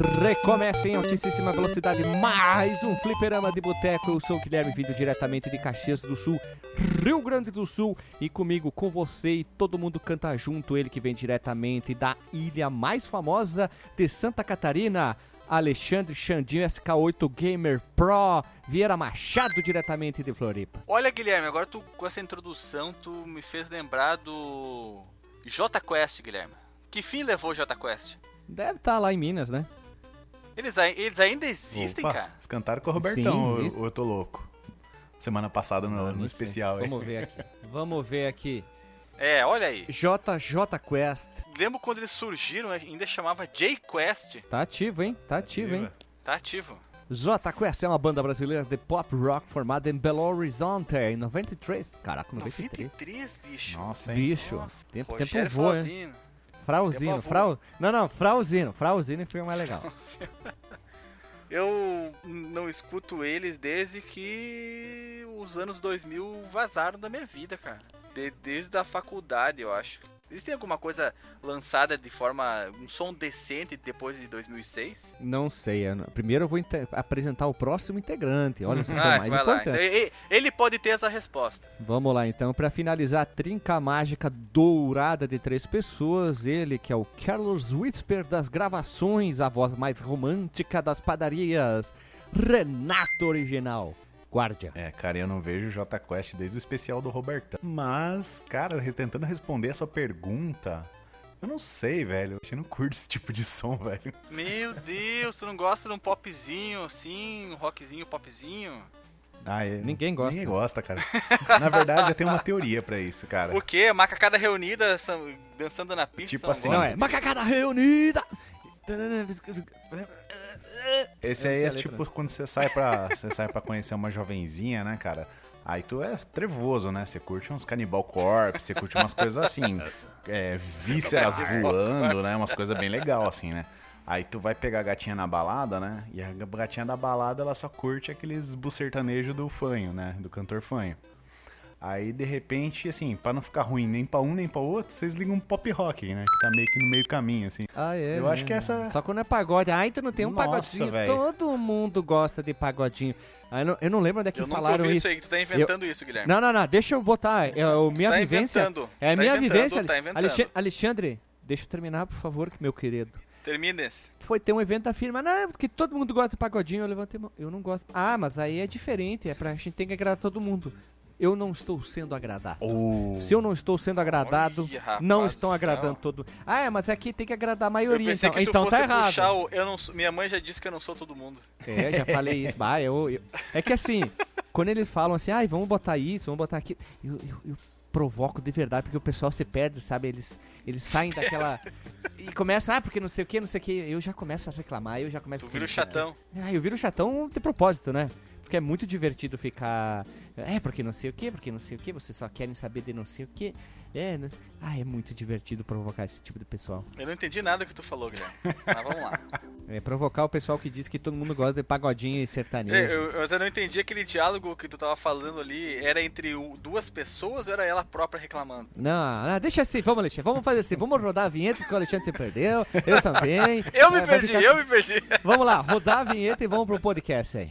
Recomeça em altíssima velocidade mais um fliperama de boteco. Eu sou o Guilherme, vindo diretamente de Caxias do Sul, Rio Grande do Sul. E comigo, com você e todo mundo canta junto, ele que vem diretamente da ilha mais famosa de Santa Catarina, Alexandre Xandinho SK8 Gamer Pro, Vieira Machado diretamente de Floripa. Olha, Guilherme, agora tu com essa introdução, tu me fez lembrar do J Quest, Guilherme. Que fim levou o J Quest? Deve estar lá em Minas, né? Eles, eles ainda existem, Opa, cara? Eles cantaram com o Robertão, Sim, ou eu tô louco. Semana passada no, no especial aí. Vamos ver aqui. Vamos ver aqui. É, olha aí. JJ Quest. Lembro quando eles surgiram, ainda chamava J Quest. Tá ativo, hein? Tá ativo, hein? Tá ativo. J Quest é uma banda brasileira de pop rock formada em Belo Horizonte em 93. Caraca, 93. 93, bicho. Nossa, hein? Bicho, Nossa, tempo, Rogério tempo voa, hein? Frauzino, frau... Não, não, Frauzino. Frauzino foi o mais legal. Eu não escuto eles desde que os anos 2000 vazaram da minha vida, cara. De- desde a faculdade, eu acho. Eles têm alguma coisa lançada de forma. um som decente depois de 2006? Não sei. Primeiro eu vou apresentar o próximo integrante. Olha só, que é o Ah, mais importante. Então, ele pode ter essa resposta. Vamos lá então, pra finalizar a trinca mágica dourada de três pessoas, ele que é o Carlos Whisper das gravações, a voz mais romântica das padarias, Renato Original, Guardia. É, cara, eu não vejo o J Quest desde o especial do Robertão. Mas, cara, tentando responder a sua pergunta, eu não sei, velho. Eu não curto esse tipo de som, velho. Meu Deus, tu não gosta de um popzinho assim, um rockzinho, popzinho? Ah, é- Ninguém gosta. Ninguém gosta, cara. Na verdade, eu tenho uma teoria pra isso, cara. O quê? Macacada reunida dançando na pista? Tipo não assim, gosta? Não é, macacada reunida! Esse aí é letra. tipo quando você sai pra, você sai pra conhecer uma jovenzinha, né, cara? Aí tu é trevoso, né? Você curte uns Cannibal Corpse, você curte umas coisas assim, é, vísceras voando, né? Umas coisas bem legal assim, né? Aí tu vai pegar a gatinha na balada, né? E a gatinha da balada, ela só curte aqueles bucertanejos do fanho, né? Do cantor fanho. Aí, de repente, assim, pra não ficar ruim nem pra um nem pra outro, vocês ligam um pop rock, né? Que tá meio que no meio caminho, assim. Ah, é. Eu né? acho que essa- Só quando é pagode. Ai, tu não tem um Nossa, pagodinho. velho. Todo mundo gosta de pagodinho. Ah, eu, não, eu não lembro onde é que Eu nunca falaram isso. isso aí, que tu tá inventando isso, Guilherme. Não, não, não, deixa eu botar. É a minha Tá vivência. inventando, É a tá minha vivência. tá inventando. Alexe- Alexandre, deixa eu terminar, por favor, meu querido. Termines. Foi ter um evento da firma, não, porque todo mundo gosta de pagodinho, eu levantei a mão. Eu não gosto. Ah, mas aí é diferente, é pra gente ter que agradar todo mundo. Eu não estou sendo agradado. Ou... Se eu não estou sendo agradado, Olha, não estão agradando todo mundo. Ah, é, mas aqui tem que agradar a maioria, então. que tu Então fosse tá errado. o... Eu não Minha mãe já disse que eu não sou todo mundo. É, já falei isso. Bah, eu, eu- É que assim, quando eles falam assim, ai, vamos botar isso, vamos botar aquilo, eu, eu, eu provoco de verdade, porque o pessoal se perde, sabe? Eles, eles saem daquela. E começam, ah, porque não sei o que, não sei o que. Eu já começo a reclamar, eu já começo Tu a vira o chatão. Ah, eu viro chatão de propósito, né? Porque é muito divertido ficar. É, porque não sei o que, porque não sei o que, vocês só querem saber de não sei o que. É, não... ah, é muito divertido provocar esse tipo de pessoal. Eu não entendi nada que tu falou, Guilherme. Mas vamos lá. É provocar o pessoal que diz que todo mundo gosta de pagodinho e sertanejo. É, Eu, mas eu não entendi aquele diálogo que tu tava falando ali. Era entre duas pessoas ou era ela própria reclamando? Não, não, deixa assim, vamos, Alexandre, vamos fazer assim, vamos rodar a vinheta porque o Alexandre se perdeu, eu também. Eu me É, perdi, ficar- eu me perdi. Vamos lá, rodar a vinheta e vamos pro podcast aí.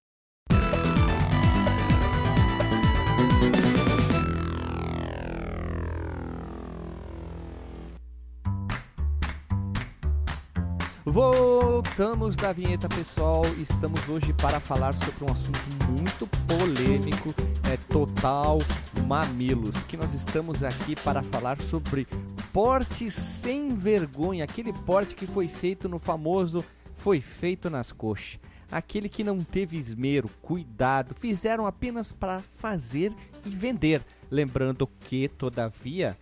Voltamos da vinheta, pessoal. Estamos hoje para falar sobre um assunto muito polêmico, é total mamilos, que nós estamos aqui para falar sobre porte sem vergonha, aquele porte que foi feito no famoso foi feito nas coxas. Aquele que não teve esmero, cuidado, fizeram apenas para fazer e vender. Lembrando que, todavia,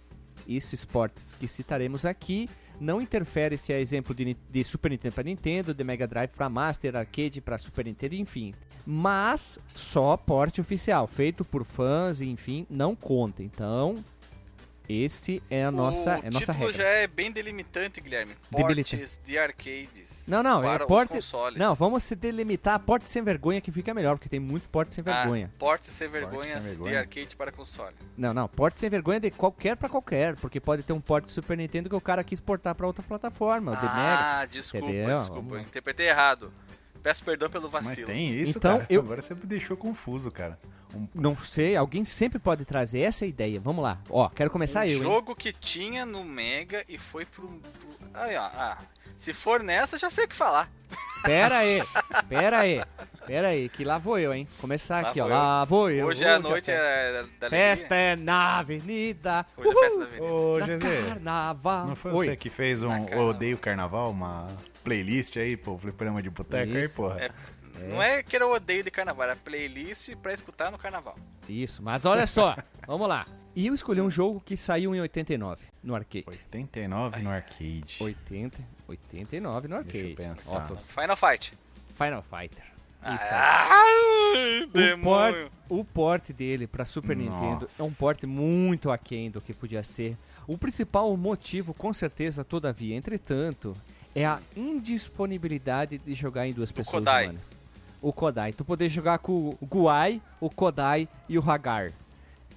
esses ports que citaremos aqui não interfere se é exemplo de, de Super Nintendo para Nintendo, de Mega Drive para Master, Arcade para Super Nintendo, enfim. Mas só porte oficial, feito por fãs, enfim, não conta. Então, esse é a nossa, o é a nossa título regra. já é bem delimitante, Guilherme. Debilita- Portes de arcades. Não, não, é para porte. Não, vamos se delimitar porte sem vergonha que fica melhor, porque tem muito porte sem Ah, vergonha. portes sem vergonhas sem de vergonha. arcade para console. Não, não, porte sem vergonha de qualquer pra qualquer, porque pode ter um porte de Super Nintendo que o cara quis portar pra outra plataforma, o de Mega. ah, desculpa, Entendeu? desculpa. Eu interpretei errado. Peço perdão pelo vacilo. Mas tem isso, Então, cara. eu- Agora você me deixou confuso, cara. Um- Não sei, alguém sempre pode trazer essa ideia. Vamos lá. Ó, quero começar um eu, hein? jogo que tinha no Mega e foi pro. pro... Aí, ó, ah, se for nessa, já sei o que falar. Pera aí, pera aí, pera aí, que lá vou eu, hein? Começar Lá aqui, ó. vou eu. Lá vou eu. Hoje a Hoje noite festa. é da, da Festa é na avenida. Hoje é festa da avenida. Ô, Na GZ, carnaval. não foi Oi. você que fez um Na. Odeio Carnaval, uma playlist aí, pô, fliperama de boteca aí, porra? É, Não é que era o odeio de carnaval, era playlist pra escutar no carnaval. Isso, mas olha só, vamos lá. E eu escolhi um jogo que saiu em 89 no arcade. 89 no arcade. 80, 89 no Deixa eu arcade. pensar. Tô- Final Fight. Final Fighter. Isso aí. Ai, O, port, o porte dele pra Super Nossa. Nintendo é um porte muito aquém do que podia ser. O principal motivo, com certeza, todavia, entretanto, é a indisponibilidade de jogar em duas pessoas Kodai. humanas. O Kodai. Tu poder jogar com o Guai, o Kodai e o Hagar.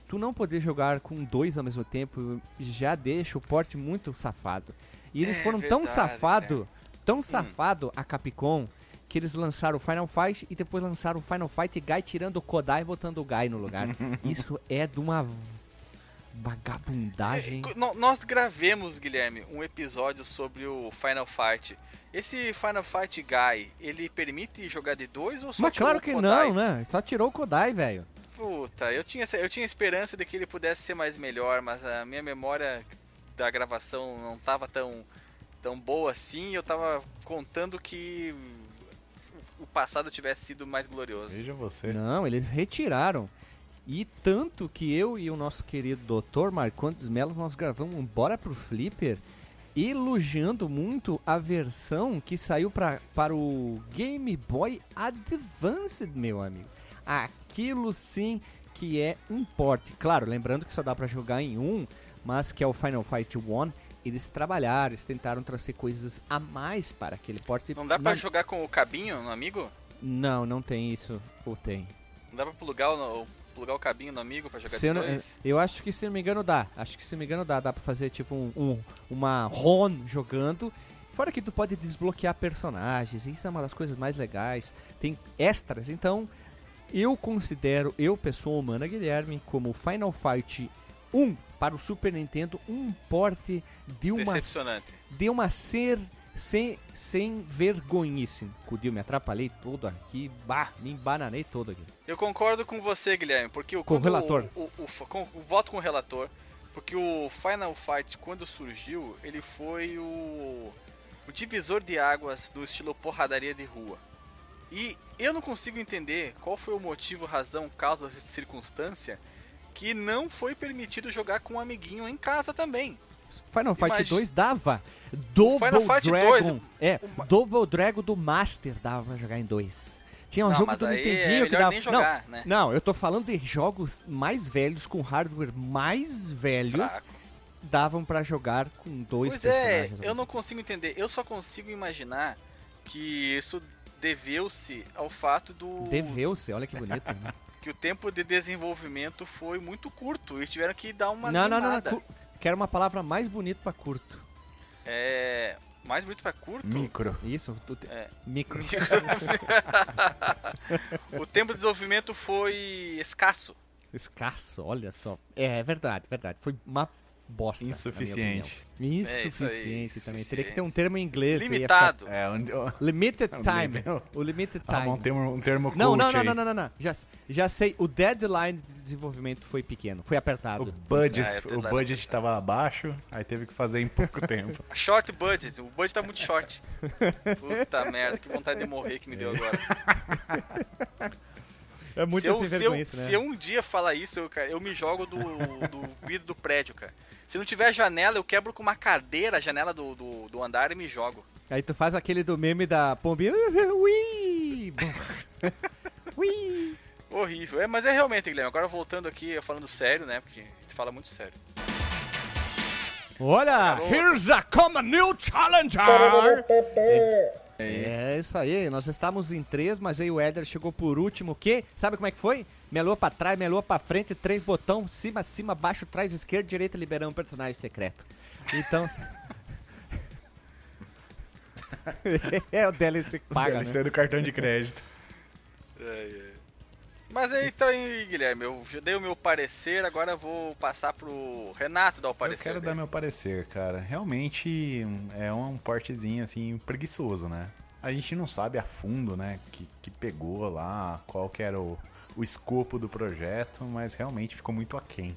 Tu não poder jogar com dois ao mesmo tempo já deixa o porte muito safado. E eles É foram tão verdade, safado, tão safado a Capcom que eles lançaram o Final Fight e depois lançaram o Final Fight Guy tirando o Kodai e botando o Guy no lugar. Isso é de uma vagabundagem. É, Nós gravemos, Guilherme, um episódio sobre o Final Fight. Esse Final Fight Guy, ele permite jogar de dois ou só Mas claro que Kodai? não, né? Só tirou o Kodai, velho. Puta, eu tinha, eu tinha esperança de que ele pudesse ser mais melhor, mas a minha memória da gravação não tava tão, tão boa assim. Eu tava contando que o passado tivesse sido mais glorioso. Veja você. Não, eles retiraram. E tanto que eu e o nosso querido Dr. Marcondes Melo nós gravamos um Bora pro Flipper elogiando muito a versão que saiu pra, para o Game Boy Advance, meu amigo. Aquilo sim que é um porte. Claro, lembrando que só dá pra jogar em um, mas que é o Final Fight 1. Eles trabalharam, eles tentaram trazer coisas a mais para aquele porte. Não dá pra jogar com o cabinho no amigo? Não, não tem isso. Ou tem? Não dá pra plugar o, plugar o cabinho no amigo pra jogar Se eu, de não- dois? eu acho que se não me engano dá. Acho que se não me engano dá. Dá pra fazer tipo um, um- uma RON jogando. Fora que tu pode desbloquear personagens. Isso é uma das coisas mais legais. Tem extras. Então, eu considero, eu, pessoa humana, Guilherme, como Final Fight 1 para o Super Nintendo, um porte de uma. De uma ser. Sem, sem vergonhice. Cudio, me atrapalhei todo aqui. Bah, me embananei todo aqui. Eu concordo com você, Guilherme, porque o Com o relator. O, o, o- com- o voto com o relator, porque o Final Fight quando surgiu, ele foi o, o divisor de águas do estilo porradaria de rua. E eu não consigo entender qual foi o motivo, razão, causa, circunstância que não foi permitido jogar com um amiguinho em casa também. Final Fight Imagi- 2 dava. Double Final Fight Dragon. 2, é, uma- Double Dragon do Master dava pra jogar em dois. Tinha um não, jogo do Nintendinho é que dava. jogar, né? Não, não, eu tô falando de jogos mais velhos, com hardware mais velhos, Fraco. davam pra jogar com dois Pois é, personagens. eu não consigo entender. Eu só consigo imaginar que isso deveu-se ao fato do Deveu-se, olha que bonito. né? que o tempo de desenvolvimento foi muito curto. Eles tiveram que dar uma não, não, não, não, cu- Quero uma palavra mais bonita pra curto. É, mais bonito pra curto. Micro. Isso, tu te- É. micro. o tempo de desenvolvimento foi escasso. Escasso, olha só. É, é verdade, verdade. Foi uma bosta. Insuficiente. É, Insuficiente também. Teria que ter um termo em inglês. Limitado. É, onde, ó, ficar- Limited Um time. nível. O limited ah, time. um termo, um termo Não, não, não, não, não, não, não. Já, já sei. O deadline de desenvolvimento foi pequeno. Foi apertado. O budget, Ah, é o budget tava abaixo, aí teve que fazer em pouco tempo. Short budget. O budget tá muito short. Puta merda, que vontade de morrer que me deu agora. É muito se eu, sem se, eu, né? se eu um dia falar isso, eu, cara, eu me jogo do, do vidro do prédio, cara. Se não tiver janela, eu quebro com uma cadeira a janela do, do, do andar e me jogo. Aí tu faz aquele do meme da pombinha. Ui! Ui! Horrível. É, mas é realmente, Guilherme. Agora voltando aqui, falando sério, né? Porque a gente fala muito sério. Olha! Here's a common new challenger! É, é isso aí, nós estávamos em três, mas aí o Éder chegou por último, que? Sabe como é que foi? Lua pra trás, lua pra frente, três botão, cima, cima, baixo, trás, esquerda, direita, liberando um personagem secreto. Então... é o DLC que paga, DLC né? do cartão de crédito. É, é. Mas aí, então, aí, Guilherme, eu já dei o meu parecer, agora eu vou passar pro Renato dar o Eu parecer. quero dar dele. meu parecer, cara. Realmente é um portezinho assim preguiçoso, né? A gente não sabe a fundo, né, que, que pegou lá, qual que era o, o escopo do projeto, mas realmente ficou muito aquém.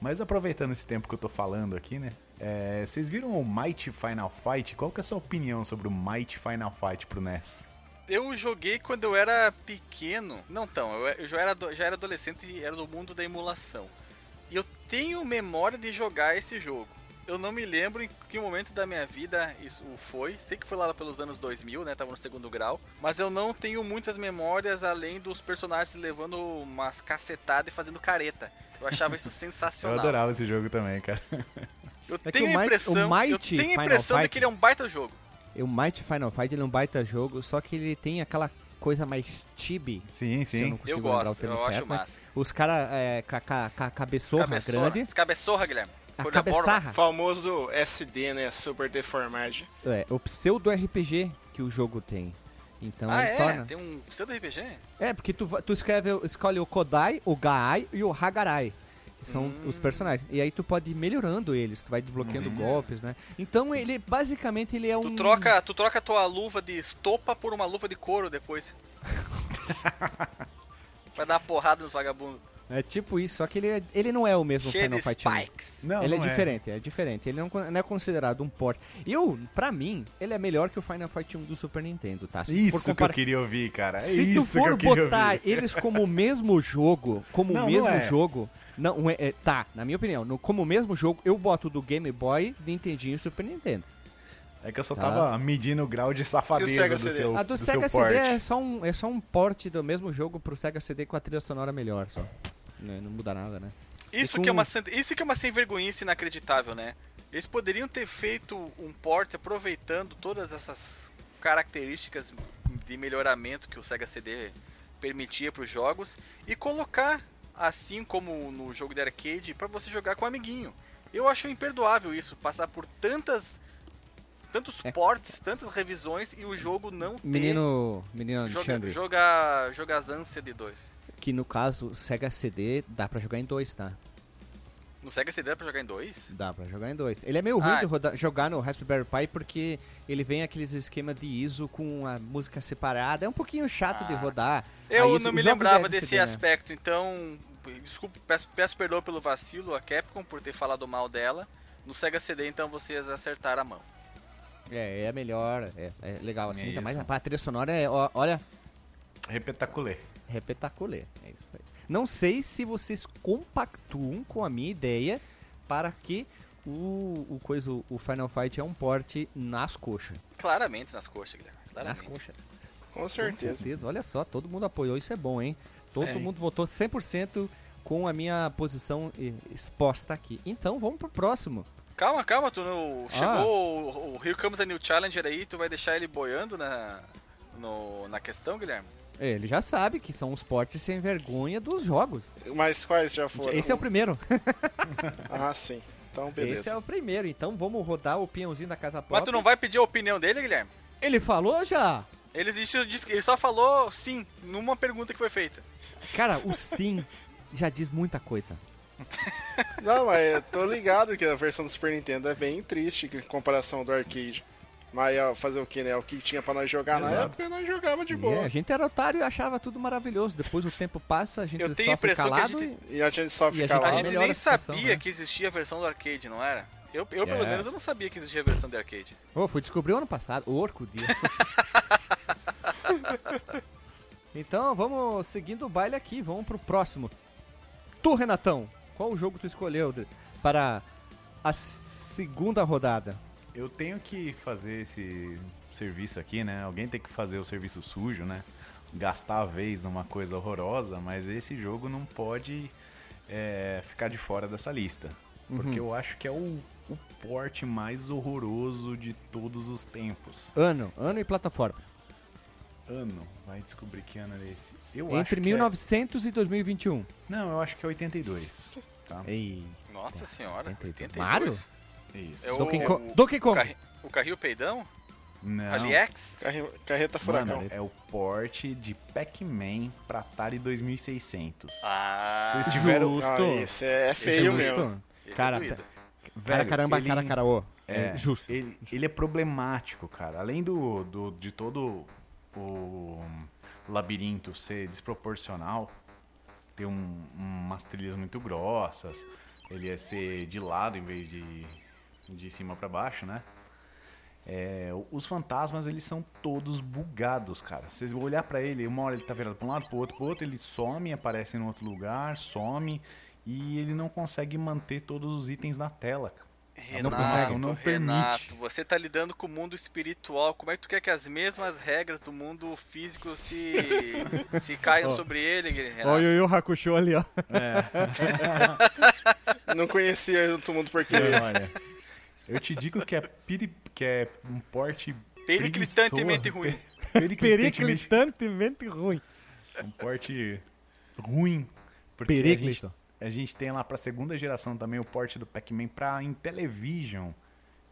Mas aproveitando esse tempo que eu tô falando aqui, né? é, vocês viram o Mighty Final Fight? Qual que é a sua opinião sobre o Mighty Final Fight pro NES? Eu joguei quando eu era pequeno. Não, então, eu, eu já, era, já era adolescente e era do mundo da emulação. E eu tenho memória de jogar esse jogo. Eu não me lembro em que momento da minha vida isso foi. Sei que foi lá pelos anos 2000, né? Tava no segundo grau. Mas eu não tenho muitas memórias além dos personagens levando umas cacetadas e fazendo careta. Eu achava isso Eu sensacional. adorava esse jogo também, cara. Eu É tenho a impressão, o eu tenho a Final impressão de que ele é um baita jogo. O Mighty Final Fight ele é um baita jogo, só que ele tem aquela coisa mais chibi. Sim, se eu não sim. consigo Eu lembrar o gosto, termo eu certo, acho né? massa. Os caras é, com a ca, ca, cabeçorra Cabeçorra. grande, Cabeçorra, Guilherme. a borba. cabeçarra, Famoso SD, né? Super deformado. é, o pseudo RPG que o jogo tem. Então ah, ele é? torna... Tem um pseudo RPG? É, porque tu, tu escreve, escolhe o Kodai, o Gaai e o Hagarai. Que são Hum. os personagens. E aí tu pode ir melhorando eles, tu vai desbloqueando golpes, né? Então ele, basicamente, ele é um... Tu troca, tu troca tua luva de estopa por uma luva de couro depois. Vai dar uma porrada nos vagabundos. É tipo isso, só que ele, é- ele não é o mesmo Cheio Final de Fight 1. spikes. Não, ele é não diferente, é diferente. Ele não, não é considerado um port. Eu, pra mim, ele é melhor que o Final Fight 1 do Super Nintendo, tá? Se Isso que eu queria ouvir, cara. É Se isso tu que for eu queria botar ouvir. eles como o mesmo jogo, como Não, o não mesmo é. jogo, não é, é- tá, na minha opinião, no- como o mesmo jogo, eu boto do Game Boy, Nintendinho e Super Nintendo. É que eu só Tá. tava medindo o grau de safadeza do CD? seu, A do, do Sega seu CD porte. é só, um, é só um port do mesmo jogo pro Sega CD com a trilha sonora melhor, só. Não, não muda nada, né? Isso com- que, é uma, isso que é uma sem vergonhice inacreditável, né? Eles poderiam ter feito um port aproveitando todas essas características de melhoramento que o Sega CD permitia para os jogos e colocar, assim como no jogo de arcade, para você jogar com um amiguinho. Eu acho imperdoável isso, passar por tantas tantos É. ports, tantas revisões e o jogo não ter Menino, menino joga, Alexandre, jogar jogazância de dois. que no caso, Sega CD dá pra jogar em dois, tá? No Sega CD dá pra jogar em dois? Dá pra jogar em dois. Ele é meio ruim Ah. de roda- jogar no Raspberry Pi porque ele vem aqueles esquema de ISO com a música separada. É um pouquinho chato de Ah. rodar. Eu Aí, não me lembrava de desse LCD, né? aspecto, então desculpa, peço, peço perdão pelo vacilo a Capcom por ter falado mal dela. No Sega CD, então vocês acertaram a mão. É, é melhor, é, é legal assim. Ainda mais a trilha sonora é, ó, olha, Repetaculê. repetaculê. É isso aí. Não sei se vocês compactuam com a minha ideia para que o, o, coisa, o Final Fight é um porte nas coxas. Claramente nas coxas, Guilherme. Nas Claramente. coxas. Com Com certeza. certeza. Olha só, todo mundo apoiou, isso é bom, hein? Todo Sim. mundo votou 100% com a minha posição eh, exposta aqui. Então, vamos pro próximo. Calma, calma, tu não... Ah. chegou o, o Here Comes a New Challenger aí, tu vai deixar ele boiando na, no, na questão, Guilherme? Ele já sabe que são os portes sem vergonha dos jogos. Mas quais já foram? Esse é o primeiro. Ah, sim. Então, beleza. Esse é o primeiro. Então, vamos rodar o peãozinho da casa Mas própria. tu não vai pedir a opinião dele, Guilherme? Ele falou já. Ele, disse- ele só falou sim, numa pergunta que foi feita. Cara, o sim já diz muita coisa. Não, mas eu tô ligado que a versão do Super Nintendo é bem triste em comparação do arcade. Mas fazer o que, né? O que tinha pra nós jogar na Exato. época, nós jogava de É, boa. a gente era otário e achava tudo maravilhoso. Depois o tempo passa, a gente Eu tenho só fica calado gente- e... E a gente só a fica gente- lá. A gente nem a situação, sabia né? que existia a versão do arcade, não era? Eu, eu pelo É. menos, eu não sabia que existia a versão de arcade. Ô, fui descobrir ano passado. Orco dia. Então vamos seguindo o baile aqui, vamos pro próximo. Tu, Renatão, qual o jogo tu escolheu para a segunda rodada? Eu tenho que fazer esse serviço aqui, né? Alguém tem que fazer o serviço sujo, né? Gastar a vez numa coisa horrorosa, mas esse jogo não pode é, ficar de fora dessa lista. Porque eu acho que é o, o porte mais horroroso de todos os tempos. Ano, ano e plataforma. Ano, vai descobrir que ano é esse. Eu acho Entre que 1900 e 2021. É... Não, eu acho que é 82. Tá? Ei, Nossa senhora, 82. 82. Mario? Isso. É o, Donkey o, Kong. Donkey o, Kong. carri- o carrinho peidão? Não. Aliex? Carre- Carreta furacão. Mano, é o porte de Pac-Man pra Atari 2600. Ah, Vocês tiveram. Justo. Ah, esse é feio Justo. mesmo. esse Cara, é cara caramba, ele- cara caraô. É, É, justo. Ele, ele é problemático, cara. Além do, do, de todo o labirinto ser desproporcional, ter um, umas trilhas muito grossas, ele é ser de lado em vez de de cima pra baixo, né? É, os fantasmas, eles são todos bugados, cara. Vocês vão olhar pra ele, uma hora ele tá virado pra um lado, pro outro, pro outro, ele some, aparece em outro lugar, some, e ele não consegue manter todos os itens na tela, cara. Renato. Não Renato, permite. você tá lidando com o mundo espiritual. Como é que tu quer que as mesmas regras do mundo físico se, se caiam Ó. sobre ele, Renato? Olha o Yu Hakusho ali, ó. Não conhecia o mundo porque. Olha, eu te digo que é, piri, que é um porte Periclitantemente ruim. pe- Periclitantemente Periclitantemente ruim. um porte ruim. Porque a gente, Periclito. a gente tem lá pra segunda geração também o porte do Pac-Man pra Intellivision.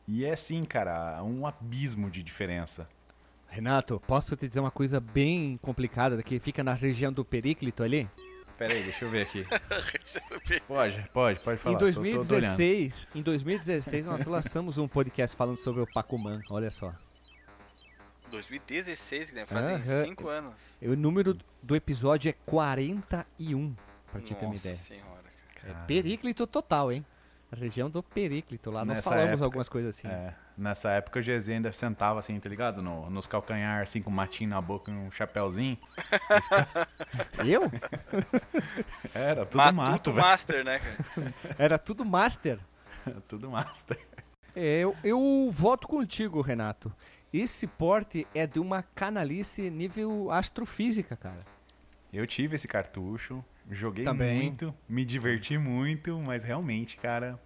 E é assim, cara, um abismo de diferença. Renato, posso te dizer uma coisa bem complicada que fica na região do Periclito ali? Pera aí, deixa eu ver aqui. Pode, pode, pode falar. em tô- tô- tô. 2016, em 2016 nós lançamos um podcast falando sobre o Pac-Man, olha só. 2016, Guilherme, fazem Aham. 5 anos. E O número do episódio é 41, pra te ter uma Nossa ideia. senhora. É Periclito total, hein? A região do Periclito, lá nós falamos época, algumas coisas assim. É, nessa época o GZ ainda sentava assim, tá ligado? No- nos calcanhar, assim, com um matinho na boca e um chapéuzinho. Eu? Era tudo Matuto mato, velho. Master, né, cara? Era tudo master. tudo master. É, eu, eu voto contigo, Renato. Esse porte é de uma canalice nível astrofísica, cara. Eu tive esse cartucho, joguei Também. muito, me diverti muito, mas realmente, cara,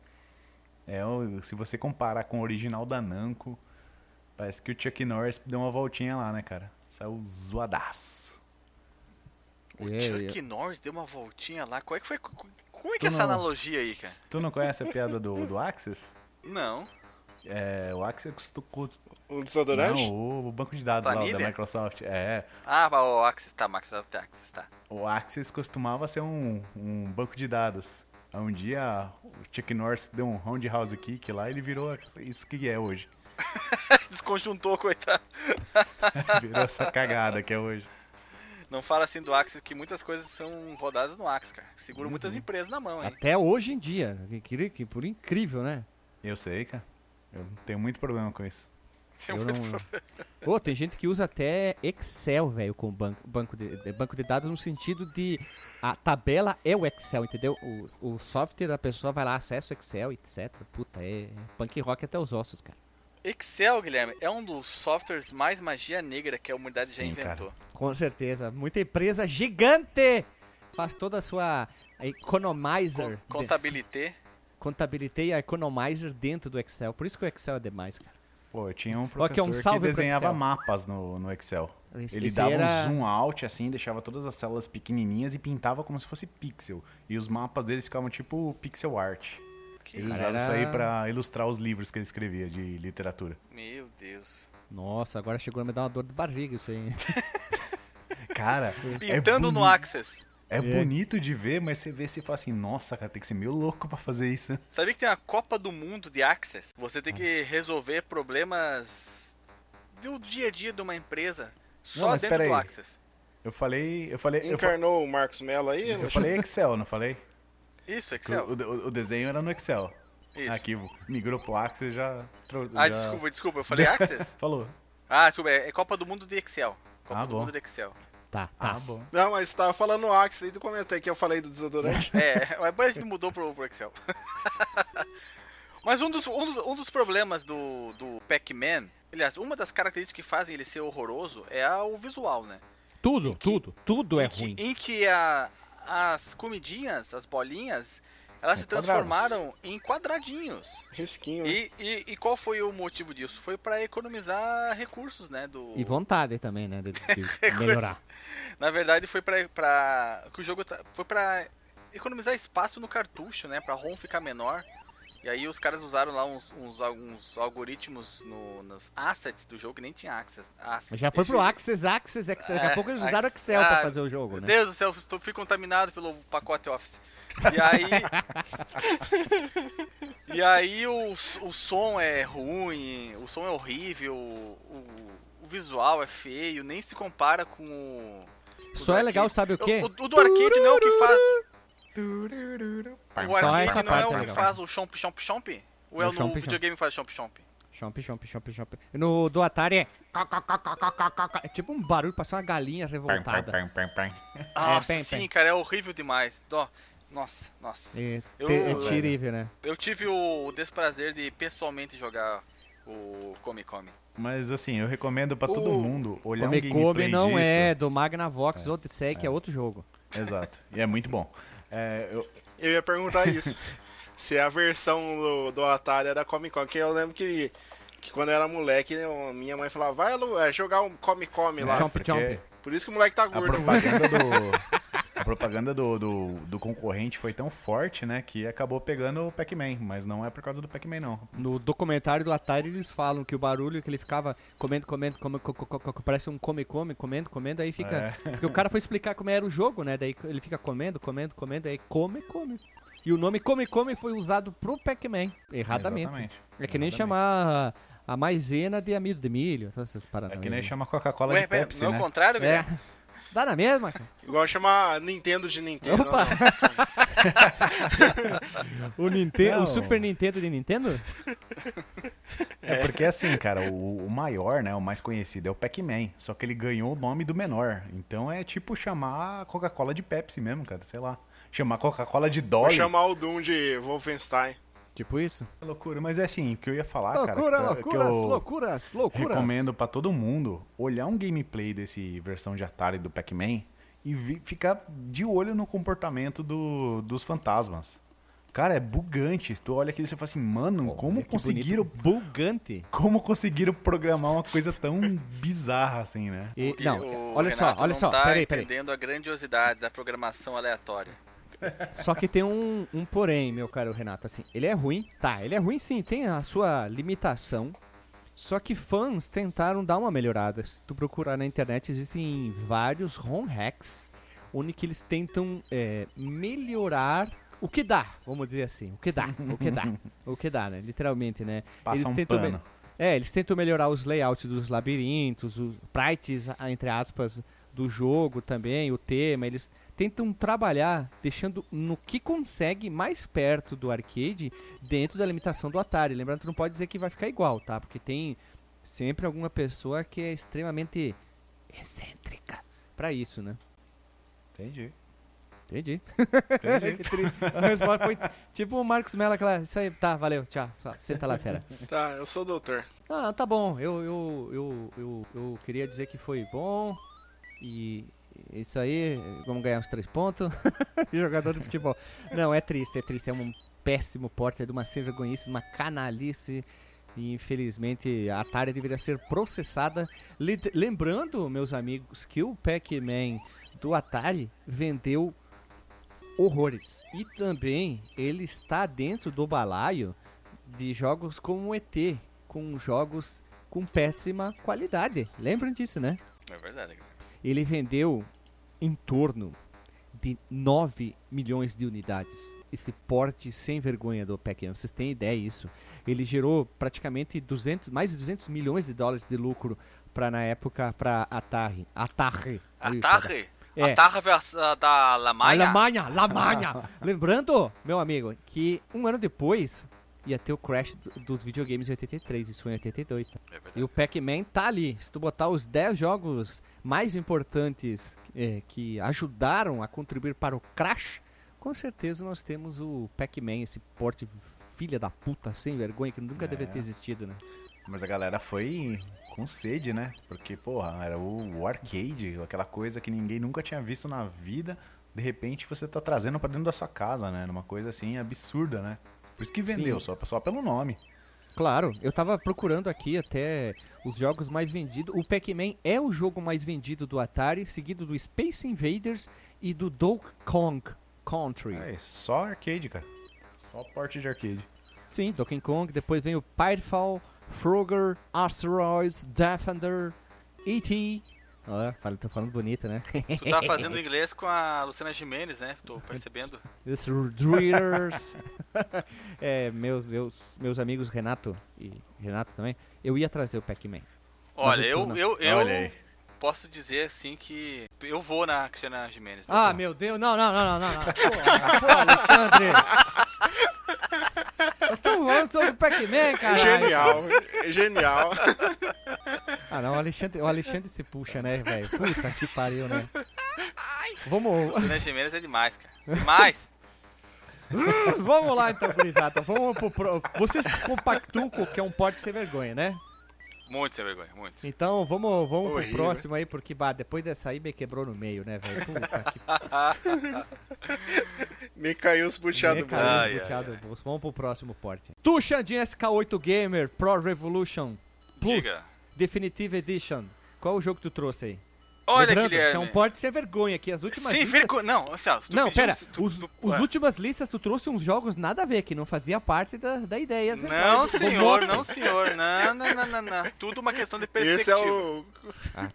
é o- se você comparar com o original da Namco, parece que o Chuck Norris deu uma voltinha lá, né, cara? Saiu zoadaço. O É, Chuck Norris deu uma voltinha lá. Qual é que foi? Como é que é essa não- analogia aí, cara? Tu não conhece a piada do, do Axis? Não. É, o Axis custou... O desodorante? Não, o banco de dados lá o da? Microsoft. É, Ah, o Axis, tá, Microsoft Axis, tá. o Axis costumava ser um, um banco de dados. Aí Um dia o Chuck Norris deu um roundhouse kick lá e ele virou isso que é hoje. Desconjuntou, coitado. Virou essa cagada que é hoje. Não fala assim do Axis, que muitas coisas são rodadas no Axis, cara. Uhum. Segura muitas empresas na mão, hein? Até hoje em dia. Que, por incrível, né? Eu sei, cara. Eu tenho muito problema com isso. Tem não- problema. Ô, tem gente que usa até Excel, velho, com banco, banco, de- banco de dados no sentido de a tabela é o Excel, entendeu? O, o software da pessoa vai lá, acessa o Excel, etc. Puta, é punk rock até os ossos, cara. Excel, Guilherme, é um dos softwares mais magia negra que a humanidade Sim, já inventou. Com certeza. Muita empresa gigante faz toda a sua economizer, Co contabilité. contabilité e a economizer dentro do Excel. Por isso que o Excel é demais, cara. Pô, eu tinha um um professor salve que desenhava mapas no, no Excel. Esse- Ele esse dava era- um zoom out assim, deixava todas as células pequenininhas e pintava como se fosse pixel. E os mapas deles ficavam tipo pixel art. Que Ele usava isso aí era- pra ilustrar os livros que ele escrevia de literatura. Meu Deus. Nossa, agora chegou a me dar uma dor de barriga isso aí. Cara, é Pintando no boni- Access. É bonito de ver, mas você vê e fala assim, nossa, cara, tem que ser meio louco pra fazer isso. Sabia que tem uma Copa do Mundo de Access? Você tem que resolver problemas do dia a dia de uma empresa só mas dentro do. Access. Eu falei, eu falei, eu, fa- Encarnou o Marcos Mello aí? eu falei Excel, não falei? Isso, Excel. O, o- o desenho era no Excel. Isso. Aqui, migrou pro Axis já... Ah, já desculpa, desculpa, eu falei Access? Falou. Ah, desculpa, é é Copa do Mundo de Excel. Copa Ah, do bom. Mundo de Excel. Tá, tá. Ah, bom. Não, mas você tava falando no Axe, aí tu comentei que eu falei do desodorante. É, mas a gente mudou pro, pro Excel. mas um dos, um dos, um dos problemas do, do Pac-Man, aliás, uma das características que fazem ele ser horroroso é a- o visual, né? Tudo, tudo, tudo é em que, ruim. Em que a- as comidinhas, as bolinhas, elas se transformaram em quadradinhos. Risquinho. E, e, e qual foi o motivo disso? Foi pra economizar recursos, né? Do... E vontade também, né? De, de melhorar. Na verdade, foi pra, pra que o jogo tá- foi pra economizar espaço no cartucho, né? Pra ROM ficar menor. E aí os caras usaram lá uns, uns, alguns algoritmos no, nos assets do jogo que nem tinha access. access. Já foi pro Access, Access, Access. Daqui a É, pouco eles usaram Excel pra ah, fazer o jogo, né? Deus do céu, estou, fui contaminado pelo pacote Office. E aí. e aí o, o som é ruim, o som é horrível, o, o visual é feio, nem se compara com o. o Só é legal, sabe o quê? O, o do arcade não é o que faz. O Só arcade não é o é que legal. faz o chomp chomp chomp? Ou é É o no videogame que faz chomp chomp? Chomp, chomp, chomp, chomp. No do Atari é. É tipo um barulho, passar uma galinha revoltada. Nossa, bem, sim, cara, é horrível demais. Dó. Nossa, nossa. É, Eu- é terrível, né? Eu tive o desprazer de pessoalmente jogar o Come Come. Mas assim, eu recomendo pra todo O- mundo olhar Come um gameplay Come não disso. é do Magnavox Odyssey, que é outro jogo. Exato. E é muito bom. É, eu- Eu ia perguntar isso. se a versão do, do Atari era Comic Con. Que eu lembro que, que quando eu era moleque, né, minha mãe falava, vai Lu, é, jogar um Come Come lá. Chomp, porque chomp. Por isso que o moleque tá a gordo. propaganda do a propaganda do, do, do concorrente foi tão forte, né, que acabou pegando o Pac-Man, mas não é por causa do Pac-Man não. No documentário do Atari eles falam que o barulho que ele ficava comendo, comendo, comendo, co- co- co- co- parece um come, come, comendo, comendo, aí fica. É. Porque o cara foi explicar como era o jogo, né? Daí ele fica comendo, comendo, comendo, aí come, come. E o nome Come Come foi usado pro Pac-Man, erradamente. Exatamente. É que nem Exatamente. chamar a, maisena de amido de milho, todas essas paradas. É que nem chama Coca-Cola de Pepsi, não é né? o contrário, É. Dá na mesma, cara. Igual chamar Nintendo de Nintendo. Opa! Não, O, Nintendo, o. Super Nintendo de Nintendo? É porque assim, cara, o, o maior, né, o mais conhecido é o Pac-Man, só que ele ganhou o nome do menor. Então é tipo chamar Coca-Cola de Pepsi mesmo, cara, sei lá. Chamar Coca-Cola de Vou Dolly. chamar o Doom de Wolfenstein. Tipo isso? É loucura, mas é assim, o que eu ia falar, cara, loucura, que, eu- loucuras, loucuras, loucuras. recomendo pra todo mundo olhar um gameplay desse versão de Atari do Pac-Man e vi- ficar de olho no comportamento do- dos fantasmas. Cara, é bugante. Tu olha aquilo e você fala assim, mano, como Que conseguiram bonito. Bugante. como conseguiram programar uma coisa tão bizarra assim, né? E- não, o olha só, Renato olha não só, tá peraí, peraí. entendendo a grandiosidade da programação aleatória. Só que tem um, um porém, meu caro Renato, assim, ele é ruim, tá, ele é ruim sim, tem a sua limitação, só que fãs tentaram dar uma melhorada. Se tu procurar na internet, existem vários ROM hacks, onde que eles tentam é, melhorar o que dá, vamos dizer assim, o que dá, o que dá, o que dá, né, literalmente, né. Passa Eles um pano. É, eles tentam melhorar os layouts dos labirintos, os sprites, entre aspas, do jogo também, o tema. Eles tentam trabalhar deixando no que consegue mais perto do arcade dentro da limitação do Atari. Lembrando que não pode dizer que vai ficar igual, tá? Porque tem sempre alguma pessoa que é extremamente excêntrica pra isso, né? Entendi. Entendi. Entendi. A resposta foi tipo o Marcos Mello, aquela. Isso aí, tá, valeu, tchau. Senta lá, fera. Tá, eu sou doutor. Ah, tá bom. Eu, eu, eu, eu, eu queria dizer que foi bom. E isso aí, vamos ganhar uns três pontos. Jogador de futebol. Não, é triste, é triste. É um péssimo porte, é de uma sem vergonhice, de uma canalice. E infelizmente a Atari deveria ser processada. Le- Lembrando, meus amigos, que o Pac-Man do Atari vendeu horrores. E também ele está dentro do balaio de jogos como ET, com jogos com péssima qualidade. Lembram disso, né? É verdade. Ele vendeu em torno de 9 milhões de unidades. Esse porte sem vergonha do Pac-Man. Vocês têm ideia disso? Ele gerou praticamente 200, mais de 200 milhões de dólares de lucro para na época para Atari. Atari. Atari? É. Atari da Alemanha? Alemanha, Alemanha. Lembrando, meu amigo, que um ano depois ia ter o crash do- dos videogames em 83, isso foi em 82. tá? É. E o Pac-Man tá ali. Se tu botar os 10 jogos mais importantes é, que ajudaram a contribuir para o crash, com certeza nós temos o Pac-Man, esse porte filha da puta, sem vergonha, que nunca É. deveria ter existido, né? Mas a galera foi com sede, né? Porque, porra, era o, o arcade, aquela coisa que ninguém nunca tinha visto na vida. De repente você tá trazendo pra dentro da sua casa, né? Numa coisa assim absurda, né? Por isso que vendeu, Sim. só, só pelo nome. Claro, eu tava procurando aqui até os jogos mais vendidos. O Pac-Man é o jogo mais vendido do Atari, seguido do Space Invaders e do Donkey Kong Country. É, só arcade, cara. Só porte de arcade. Sim, Donkey Kong, depois vem o Pitfall, Frogger, Asteroids, Defender, E.T. Olha, fala- tô falando bonito, né? Tu tá fazendo inglês com a Luciana Gimenez, né? Tô percebendo. Os Dreamers. é, meus, meus, meus amigos Renato e Renato também. Eu ia trazer o Pac-Man. Olha, eu, não. eu, eu posso dizer assim que eu vou na Cristiana Gimenez. Ah, meu Deus, não, não, não, não, não. não. Porra, porra, Alexandre. Nós estamos falando sobre o Pac-Man, cara. Genial, genial. Ah, não, o Alexandre, o Alexandre se puxa, né, velho? Puta que pariu, né? Vamos, Luciana Gimenez é demais, cara. Demais! vamos lá então, gurizada. Vamos pro, pro... Vocês compactuam com o que é um porte sem vergonha, né? Muito sem vergonha, muito. Então vamos, vamos pro próximo aí, porque bah, depois dessa aí me quebrou no meio, né, velho? Puta que Me caiu os buteados Me do caiu bolso. Do bolso. Vamos pro próximo porte. Tu, Xandinho SK8 Gamer Pro Revolution Plus Diga. Definitive Edition. Qual o jogo que tu trouxe aí? Olha, Lembrando Guilherme. que é um porte sem vergonha aqui. As últimas Sem listas... vergonha. Não, assim, se tu Não, pera. se tu- os tu- os últimas listas tu trouxe uns jogos nada a ver, que não fazia parte da, da ideia. Não, central. senhor, não, senhor. Não, não, não, não, não. Tudo uma questão de perspectiva. Esse é, o, Ah,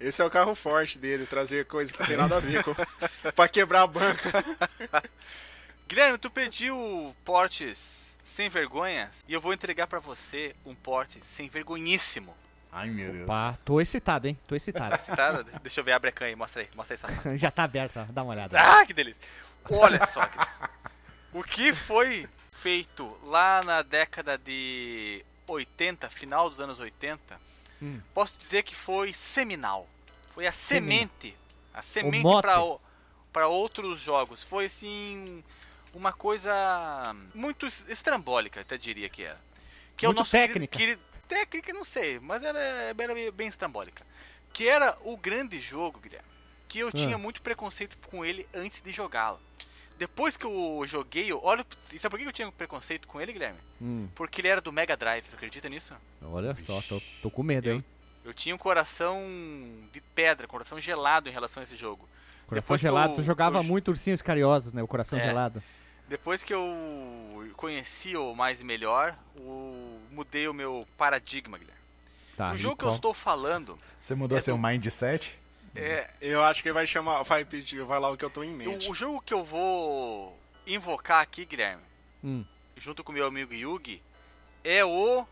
esse é o carro forte dele, trazer coisa que tem nada a ver com. pra quebrar a banca. Guilherme, tu pediu portes sem vergonhas e eu vou entregar pra você um porte sem vergonhíssimo. Ai, meu Deus. Tô excitado, hein? Tô excitado. Citada? Deixa eu ver, abre a canha aí, mostra aí, mostra aí, safado. Já tá aberto, ó. dá uma olhada. Ah, que delícia. Olha só. O que foi feito lá na década de 80, final dos anos 80, Hum. posso dizer que foi seminal. Foi a semente. A semente para para outros jogos. Foi assim uma coisa muito es- estrambólica, até diria que era. Que Muito querido- técnica. querido- técnica, não sei, mas ela é- era bem- bem estrambólica. Que era o grande jogo, Guilherme. Que eu tinha muito preconceito com ele antes de jogá-lo. Depois que eu joguei, eu- olha, e sabe por que eu tinha preconceito com ele, Guilherme? Hum, Porque ele era do Mega Drive, tu acredita nisso? olha só, tô, tô com medo, hein? Eu tinha um coração de pedra, coração gelado em relação a esse jogo. Coração depois gelado, eu- tu jogava eu- muito ursinhos carinhosos, né? O coração É. gelado. Depois que eu conheci o mais e melhor, o- mudei o meu paradigma, Guilherme. Tá, o jogo que eu estou falando Você mudou É seu do- mindset? é. Eu acho que ele vai chamar, vai pedir, vai lá o que eu tô em mente. O, o jogo que eu vou invocar aqui, Guilherme, Hum. junto com meu amigo Yugi, é o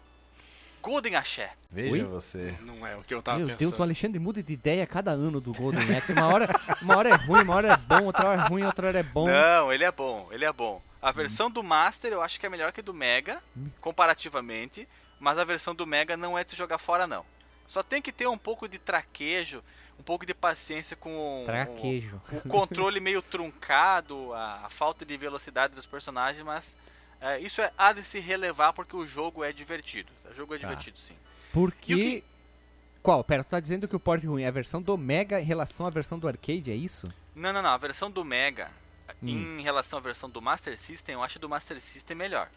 Golden Axé. Veja Oi? você. Não é o que eu tava Meu pensando. Deus, o Alexandre muda de ideia a cada ano do Golden Axe. Uma hora, uma hora é ruim, uma hora é bom, outra hora é ruim, outra hora é bom. Não, ele é bom, ele é bom. A versão do Master eu acho que é melhor que a do Mega, Hum. comparativamente, mas a versão do Mega não é de se jogar fora, não. Só tem que ter um pouco de traquejo, um pouco de paciência com o- Traquejo. o, controle meio truncado, a, a falta de velocidade dos personagens, mas é, isso é, há de se relevar porque o jogo é divertido. O jogo é Tá. divertido, sim. Porque. Que- Qual? Pera, tu tá dizendo que o porte ruim é a versão do Mega em relação à versão do arcade, é isso? Não, não, não. A versão do Mega, Hum. em relação à versão do Master System, eu acho a do Master System melhor.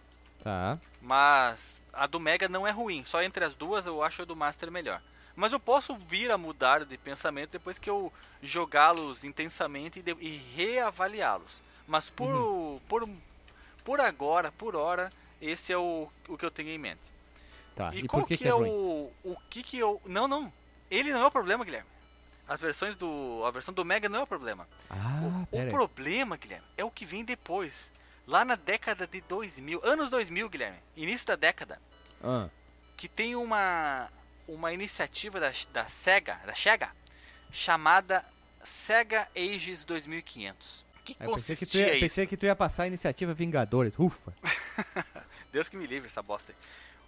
Tá. Mas a do Mega não é ruim. Só entre as duas eu acho a do Master melhor. Mas eu posso vir a mudar de pensamento depois que eu jogá-los intensamente e, de- e reavaliá-los. Mas por, Uhum. por, por agora, por hora, esse é o, o que eu tenho em mente. Tá. E, E, qual que, que, é é o. O que que eu. Não, não. Ele não é o problema, Guilherme. As versões do. A versão do Mega não é o problema. Ah, o aí. problema, Guilherme, é o que vem depois. Lá na década de 2000, anos 2000, Guilherme, início da década, Ah, que tem uma uma iniciativa da, da Sega, da Sega, chamada Sega Ages 2500. Que eu pensei que, ia, pensei que tu ia passar a iniciativa Vingadores. Ufa. Deus que me livre essa bosta aí.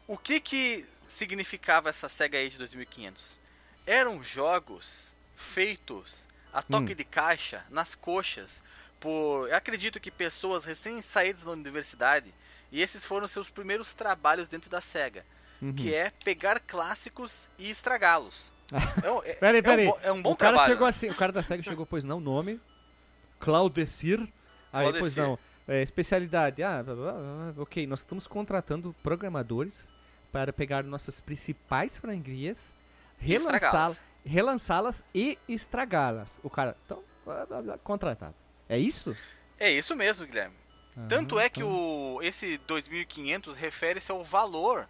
O que que significava essa Sega Age 2500? Eram jogos feitos a toque Hum. de caixa, nas coxas, por, eu acredito que pessoas recém-saídas da universidade, e esses foram seus primeiros trabalhos dentro da Sega, Uhum. que é pegar clássicos e estragá-los. É, um- é- Peraí, é um peraí. é um bom o cara trabalho. chegou assim, o cara da SEGA chegou, pois não, nome, Claudecir. Aí, pois Claudecir. não, é, especialidade. Ah, ok, nós estamos contratando programadores para pegar nossas principais franquias, relançá-las relançá-las e estragá-las. O cara, então, contratado. É isso? É isso mesmo, Guilherme. Tanto Ah, é que então. o, esse 2500 refere-se ao valor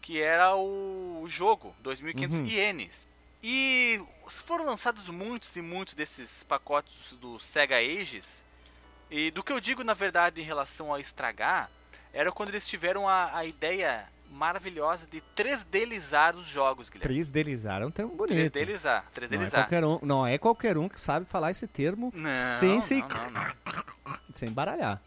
que era o jogo, 2500 Uhum. ienes. E foram lançados muitos e muitos desses pacotes do Sega Ages. E do que eu digo, na verdade, em relação a estragar, era quando eles tiveram a, a ideia maravilhosa de 3Dizar os jogos, Guilherme. Três deles é um termo bonito. 3Dizar, Não é, 3Dizar. qualquer um, não é qualquer um que sabe falar esse termo Não, sem se não, não, sem baralhar.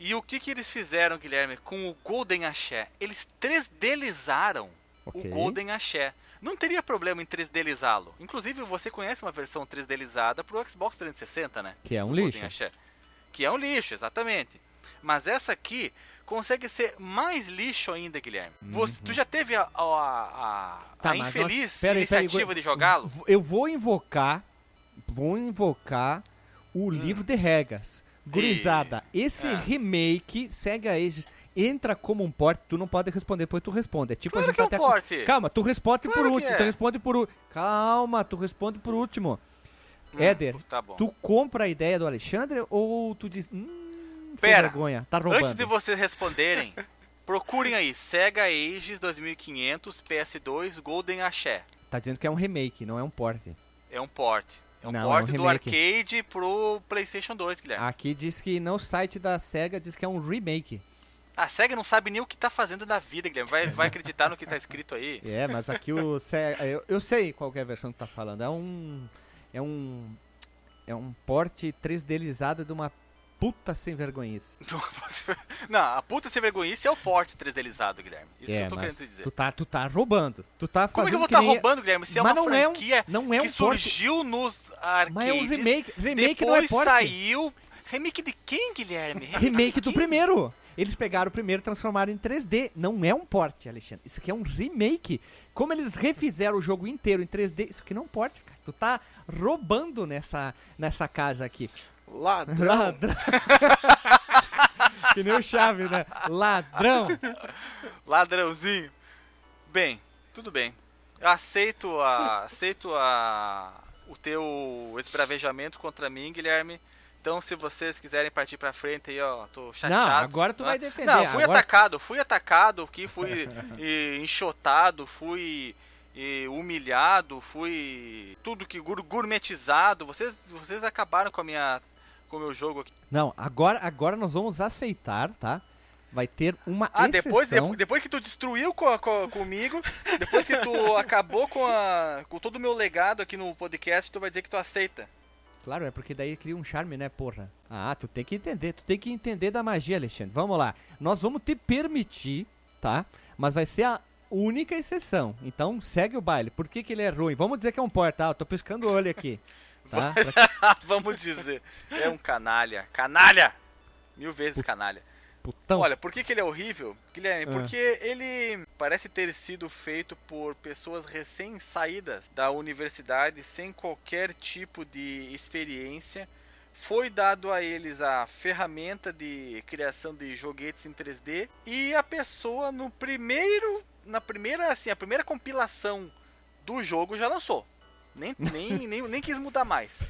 E o que, que eles fizeram, Guilherme, com o Golden Axé? Eles 3Dizaram Ok. o Golden Axé. Não teria problema em 3Dizá-lo. Inclusive, você conhece uma versão 3Dizada pro Xbox 360, né? Que é um lixo. Que é um lixo, exatamente. Mas essa aqui consegue ser mais lixo ainda, Guilherme. Você, tu já teve a, a, a- Uhum. Tá, a infeliz nós- pera aí, pera aí, iniciativa de jogá-lo? Eu vou invocar, vou invocar o livro de regras. Gurizada, esse Ah. remake Sega Ages entra como um porte, tu não pode responder, depois tu responde. É tipo Claro a gente que é um até- porte. Calma, tu responde Claro por último, é. tu responde por. Calma, tu responde por último. Hum, Éder, Tá. Tu compra a ideia do Alexandre ou tu diz, hum, Pera, vergonha, tá roubando. Antes de vocês responderem, procurem aí Sega Ages 2500 PS2 Golden Axé. Tá dizendo que é um remake, não é um porte. É um port. É um Não, port é um do arcade pro PlayStation 2, Guilherme. Aqui diz que no site da SEGA diz que é um remake. A SEGA não sabe nem o que tá fazendo na vida, Guilherme. Vai, vai acreditar no que tá escrito aí. É, mas aqui o SEGA, eu, eu sei qual que é a versão que tá falando. É um é um é um porte 3Dizado de uma puta sem vergonhice. Não, a puta sem vergonhice é o port 3Dizado, Guilherme. Isso que é, eu tô querendo te dizer. tu tá tu tá roubando. Tu tá Como é que eu fazendo vou estar nem- roubando, Guilherme? Se é Mas uma não é um- franquia não é que um porte. surgiu nos arcades. Mas é um remake, remake depois não é porte. saiu. Remake de quem, Guilherme? Remake do quem? primeiro. Eles pegaram o primeiro e transformaram em 3D. Não é um porte, Alexandre. Isso aqui é um remake. Como eles refizeram o jogo inteiro em 3D, isso aqui não é um porte, cara. Tu tá roubando nessa, nessa casa aqui. Ladrão. Ladrão. que nem o Chave, né? Ladrão. Ladrãozinho. Bem, tudo bem. Eu aceito a aceito a o teu esbravejamento contra mim, Guilherme. Então, se vocês quiserem partir pra frente aí, ó, tô chateado. Não, agora tu né? vai defender. Não, fui agora... atacado, fui atacado aqui, fui eh, enxotado, fui eh, humilhado, fui tudo que gourmetizado. Vocês vocês acabaram com a minha com o meu jogo aqui. Não, agora, agora nós vamos aceitar, tá? Vai ter uma Ah, exceção. depois, depois, depois que tu destruiu co- co- comigo, depois que tu acabou com, a, com todo o meu legado aqui no podcast, tu vai dizer que tu aceita. Claro, é porque daí cria um charme, né, porra? Ah, tu tem que entender, tu tem que entender da magia, Alexandre. Vamos lá. Nós vamos te permitir, tá? Mas vai ser a única exceção. Então, segue o baile. Por que, que ele é ruim? Vamos dizer que é um portal. Eu tô piscando o olho aqui. Tá? Vamos dizer. É um canalha. Canalha! Mil vezes canalha. Putão. Olha, por que, que ele é horrível, Guilherme? Ah. Porque ele parece ter sido feito por pessoas recém-saídas da universidade, sem qualquer tipo de experiência. Foi dado a eles a ferramenta de criação de joguetes em 3D e a pessoa no primeiro, na primeira, assim, a primeira compilação do jogo já lançou. Nem, nem, nem, nem quis mudar mais.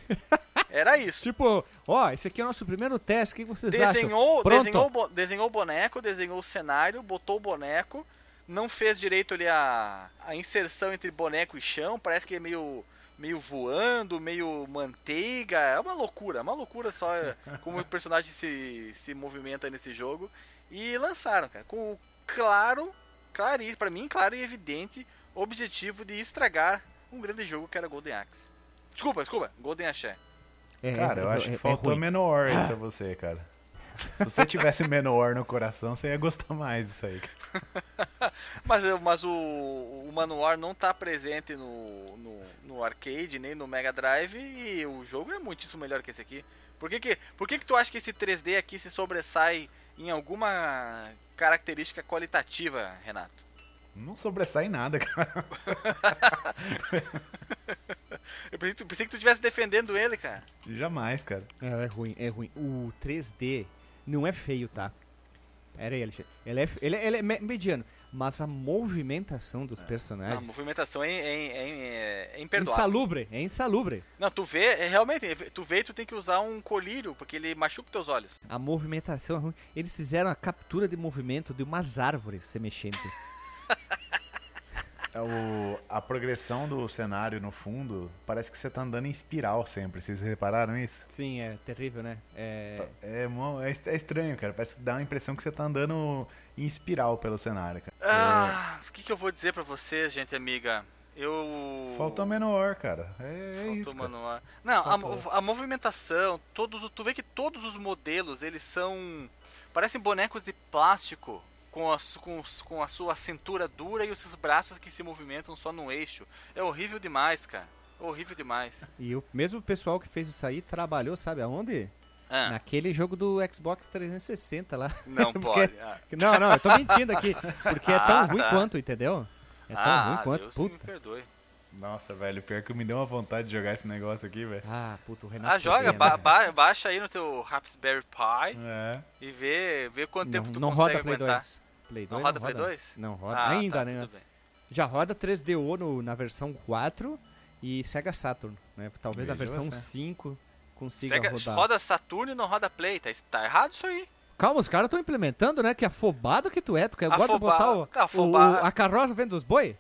Era isso. Tipo, ó, esse aqui é o nosso primeiro teste. O que vocês acham? Desenhou, Pronto. desenhou, desenhou o boneco, desenhou o cenário, botou o boneco, não fez direito ali a, a inserção entre boneco e chão, parece que é meio, meio voando, meio manteiga, é uma loucura, é uma loucura só é, como o personagem se, se movimenta nesse jogo. E lançaram, cara, com o claro, claro, pra mim, claro e evidente objetivo de estragar um grande jogo que era Golden Axe. Desculpa, desculpa, Golden Axé. É, Cara, eu é- acho é- que é faltou ruim. menor aí pra você, cara. Se você tivesse Menor no coração, você ia gostar mais disso aí. Mas, mas o, o Manowar não tá presente no, no, no, arcade, nem no Mega Drive, e o jogo é muitíssimo melhor que esse aqui. Por que que, por que que tu acha que esse 3D aqui se sobressai em alguma característica qualitativa, Renato? Não sobressai nada, cara. Eu pensei, pensei que tu estivesse defendendo ele, cara. Jamais, cara. É, é ruim, é ruim. O 3D não é feio, tá? Pera aí, Alexandre. Ele é, ele, é, ele é mediano. Mas a movimentação dos personagens. A movimentação é, é, é, é imperdoável. Insalubre, é insalubre. Não, tu vê, é, realmente, tu vê e tu tem que usar um colírio, porque ele machuca teus olhos. A movimentação é ruim. Eles fizeram a captura de movimento de umas árvores se mexendo. É o, a progressão do cenário no fundo parece que você tá andando em espiral sempre. Vocês repararam isso? Sim, é terrível, né? É, é, é, é estranho, cara. Parece que dá a impressão que você tá andando em espiral pelo cenário, cara. Ah, o que, que eu vou dizer para vocês, gente amiga? Eu. Falta menor, cara. É, é isso. Menor. Não, a, a, movimentação, todos, tu vê que todos os modelos eles são parecem bonecos de plástico com a, com, com a sua cintura dura e os seus braços que se movimentam só no eixo. É horrível demais, cara. Horrível demais. E o mesmo pessoal que fez isso aí trabalhou, sabe aonde? Ah. Naquele jogo do Xbox 360 lá. Não porque... pode. Ah. Não, não, eu tô mentindo aqui. Porque é tão ah, ruim tá. quanto, entendeu? É tão ah, ruim quanto. Deus puta. me perdoe. Nossa, velho, pior que me deu uma vontade de jogar esse negócio aqui, velho. Ah, puto, o Renato. Ah, joga, ba né? ba baixa aí no teu Raspberry Pi é. e vê, vê quanto não, tempo tu não consegue roda aguentar. Play 2. Play 2 não roda não Play 2? Não roda. Ah, Ainda, tá, né? Já roda 3DO no, na versão 4 e Sega Saturn, né? Talvez a versão 5 consiga Sega, rodar. Roda Saturn e não roda Play, tá, tá errado isso aí. Calma, os caras estão implementando, né? Que afobado que tu é. Tu quer agora botar o, tá, o, a carroça vendo os boi?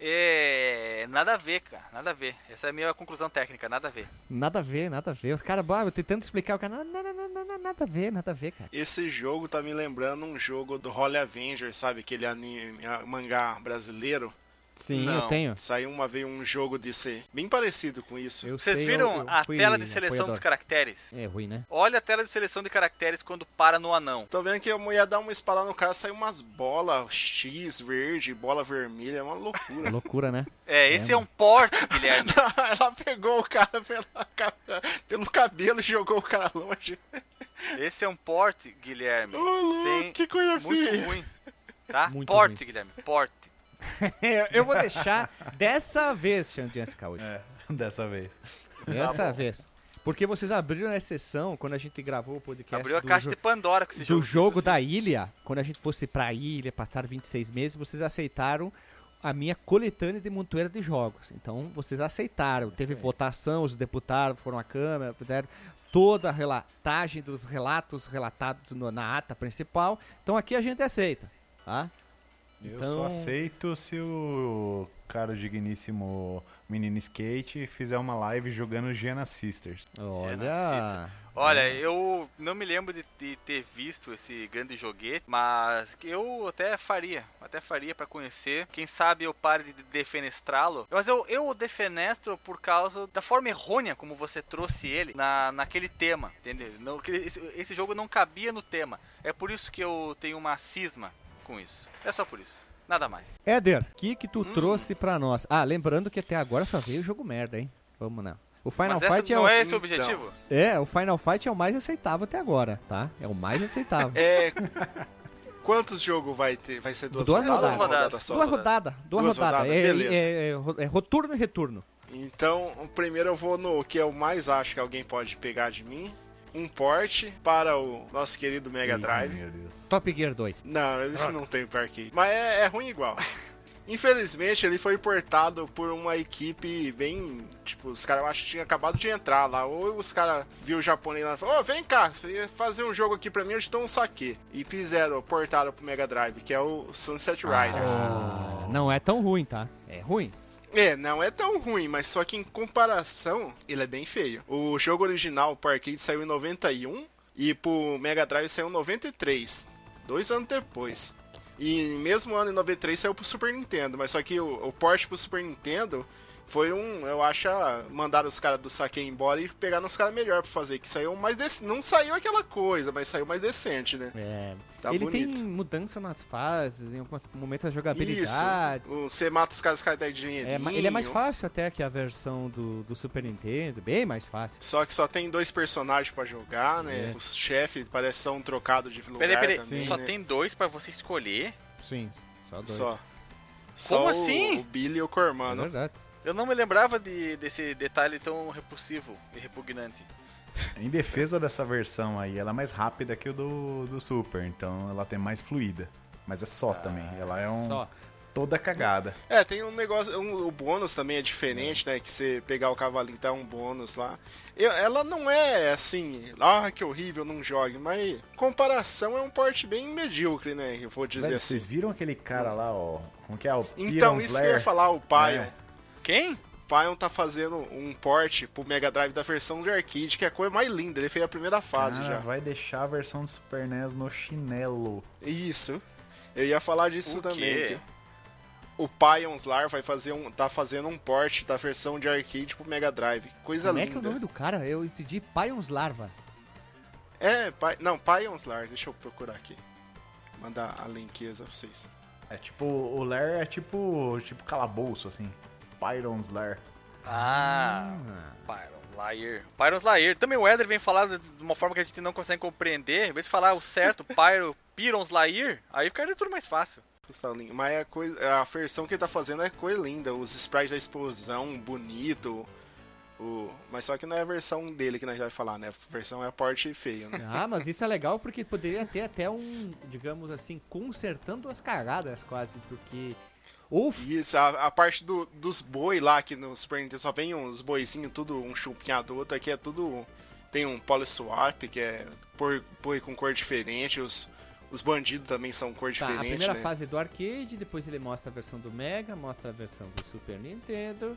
É. Nada a ver, cara. Nada a ver. Essa é a minha conclusão técnica, nada a ver. Nada a ver, nada a ver. Os caras, eu tentando explicar o cara. Nada, nada, nada a ver, nada a ver, cara. Esse jogo tá me lembrando um jogo do Holy Avenger, sabe? Aquele anime, mangá brasileiro. Sim, não. eu tenho. Saiu uma vez um jogo desse bem parecido com isso. Eu Vocês sei, viram eu, eu a fui tela de seleção dos caracteres? É ruim, né? Olha a tela de seleção de caracteres quando para no anão. Tô vendo que a mulher dá uma espada no cara, sai umas bolas X verde, bola vermelha, é uma loucura. loucura, né? É, esse é, é um porte, Guilherme. Ela pegou o cara pela, pelo cabelo e jogou o cara longe. Esse é um porte, Guilherme. Oh, sem... Que coisa Muito feia. ruim. Tá? Muito porte, ruim. Guilherme. Porte. eu vou deixar dessa vez, Xandinha Scout. É, dessa vez. Dessa tá vez. Porque vocês abriram a exceção quando a gente gravou o podcast. Abriu a caixa de Pandora com esse jogo. Do jogo assim. da ilha, quando a gente fosse pra ilha, passar 26 meses, vocês aceitaram a minha coletânea de montoeira de jogos. Então, vocês aceitaram. Teve Sim. votação, os deputados foram à Câmara, fizeram toda a relatagem dos relatos relatados no, na ata principal. Então, aqui a gente aceita, tá? Eu Então- só aceito se o cara digníssimo menino skate fizer uma live jogando Giana Sisters. Olha. Olha, eu não me lembro de, de ter visto esse grande joguete, mas eu até faria, até faria pra conhecer. Quem sabe eu pare de defenestrá-lo. Mas eu, eu o defenestro por causa da forma errônea como você trouxe ele na, naquele tema, entendeu? Não, que esse, esse jogo não cabia no tema. É por isso que eu tenho uma cisma com isso. É só por isso. Nada mais. Éder, o que que tu trouxe pra nós? Ah, lembrando que até agora só veio jogo merda, hein? Vamos não. O Final Mas essa Fight é não o... é esse o Então. objetivo? É, o Final Fight é o mais aceitável até agora, tá? É o mais aceitável. É. Quantos jogos vai ter? Vai ser duas, Duas rodadas? rodadas. Duas rodadas, duas, rodadas. É, beleza. é, é, é roturno e retorno. Então, o primeiro eu vou no que eu mais acho que alguém pode pegar de mim. Um porte para o nosso querido Mega Ih, Drive. Meu Deus. Top Gear 2. Não, esse não tem para arcade. Mas é, é ruim igual. Infelizmente, ele foi portado por uma equipe bem. Tipo, os caras eu acho que tinham acabado de entrar lá. Ou os caras viu o japonês lá e falou: Ô, vem cá, você ia fazer um jogo aqui pra mim, eu te dou um saque. E fizeram, portaram pro Mega Drive, que é o Sunset Riders. Ah, não é tão ruim, tá? É ruim. É, não é tão ruim, mas só que em comparação, ele é bem feio. O jogo original pro arcade saiu em 91 e pro Mega Drive saiu em 93, dois anos depois. E mesmo ano em 93 saiu pro Super Nintendo, mas só que o, o port pro Super Nintendo foi um, eu acho, mandaram os caras do saque embora e pegaram os caras melhor pra fazer, que saiu mais dec... não saiu aquela coisa, mas saiu mais decente, né? É. Tá ele bonito. tem mudança nas fases, em alguns momentos a jogabilidade. Isso, o- você mata os caras, os caras dinheiro. É, ele é mais fácil até que a versão do, do Super Nintendo, bem mais fácil. Só que só tem dois personagens pra jogar, né? É. Os chefes parece que são trocados de lugar Peraí, peraí, também, só né? tem dois pra você escolher? Sim, só dois. Só. Só o- assim? O Billy e o É Cormano. verdade. Eu não me lembrava de, desse detalhe tão repulsivo e repugnante. Em defesa dessa versão aí, ela é mais rápida que o do, do Super, então ela tem mais fluida. Mas é só também, ela é um Só. toda cagada. É, tem um negócio. um- o bônus também é diferente, né? Que você pegar o cavalinho tá um bônus lá. Eu- ela não é assim, ah, que horrível, não jogue, mas comparação é um porte bem medíocre, né? Eu vou dizer Velho, assim. vocês viram aquele cara lá, ó? Como que é? O Então, Piron isso que eu ia Slayer? falar, o Pion. É. Quem? O Pion tá fazendo um port pro Mega Drive da versão de arcade, que é a coisa mais linda. Ele fez a primeira fase Cara, já. vai deixar a versão do Super NES no chinelo. Isso. Eu ia falar disso O também. o Pion's Lar vai fazer um, tá fazendo um port da versão de arcade pro Mega Drive. Coisa Como é linda. que é o nome do cara? Eu entendi Pions Larva. É, Pi- não, Pion's Lar, deixa eu procurar aqui. Mandar a linkeza pra vocês. É tipo, o Lair é tipo, tipo calabouço, assim. Pyron's Lair. Ah, Pyron Lair. Pyron's Lair. Também o Eder vem falar de uma forma que a gente não consegue compreender. Em vez de falar o certo, Pyro, Pyron's Lair, aí ficaria tudo mais fácil. Mas a, coisa, a versão que ele tá fazendo é coisa linda. Os sprites da explosão, bonito. O, mas só que não é a versão dele que nós vai falar, né? A versão é a porte feio, né? Ah, mas isso é legal porque poderia ter até um, digamos assim, consertando as cagadas quase, porque. Ou Isso, a, a parte do- dos boi lá, que no Super Nintendo só vem uns boizinhos, tudo um chupinhado, outro aqui é tudo. Tem um polyswap, que é por, boi com cor diferente, os, os bandidos também são cor Tá, a diferente, primeira né? fase é do arcade, depois ele mostra a versão do Mega, mostra a versão do Super Nintendo.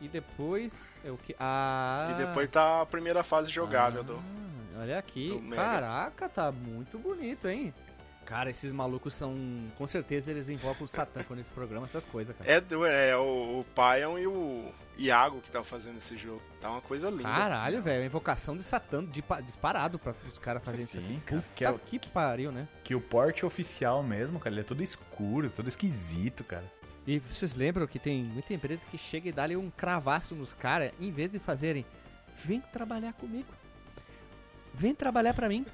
E depois é o que? Ah. E depois tá a primeira fase jogável ah, do. Olha aqui. do. Caraca, tá muito bonito, hein? Cara, esses malucos são. Com certeza eles invocam o Satã quando eles programam essas coisas, cara. É, do, é o, o Pion e o Iago que estão fazendo esse jogo. Tá uma coisa linda. Caralho, velho. Invocação de Satã de, disparado pra os caras fazerem isso Sim, aqui. cara. Puta Que é o- que pariu, né? Que o porte oficial mesmo, cara, ele é todo escuro, todo esquisito, cara. E vocês lembram que tem muita empresa que chega e dá ali um cravaço nos caras, em vez de fazerem, vem trabalhar comigo. Vem trabalhar pra mim.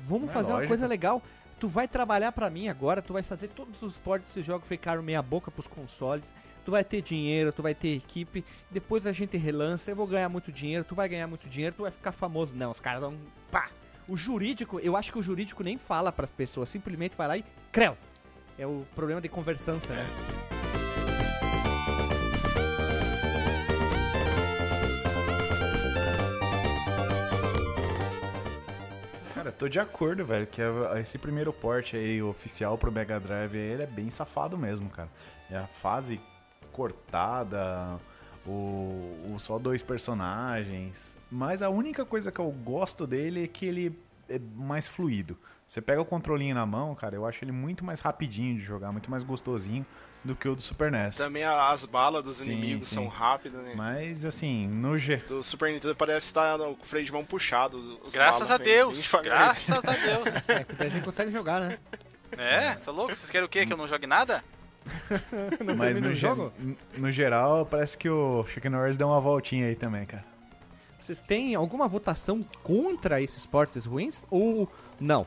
Vamos É fazer uma lógico. coisa legal. Tu vai trabalhar pra mim agora, tu vai fazer todos os portes desse jogo ficaram meia boca pros consoles. Tu vai ter dinheiro, tu vai ter equipe, depois a gente relança, eu vou ganhar muito dinheiro, tu vai ganhar muito dinheiro, tu vai ficar famoso. Não, os caras dão pá. O jurídico, eu acho que o jurídico nem fala pras pessoas, simplesmente vai lá e creu. É o problema de conversância, né? Tô de acordo, velho, que a- esse primeiro porte aí oficial pro Mega Drive ele é bem safado mesmo, cara. É a fase cortada, o, o só dois personagens. Mas a única coisa que eu gosto dele é que ele é mais fluido. Você pega o controlinho na mão, cara, eu acho ele muito mais rapidinho de jogar, muito mais gostosinho do que o do Super NES. Também as balas dos Sim, inimigos sim. são rápidas, né? Mas assim, no G. Do Super Nintendo parece estar com o freio de mão puxado. Graças balas a Deus, bem graças a Deus. É, que daí a gente consegue jogar, né? É, tá louco? Vocês querem o quê? Que eu não jogue nada? Não Mas no, jogo? no geral, parece que o Chicken Norris deu uma voltinha aí também, cara. Vocês têm alguma votação contra esses portes ruins ou não?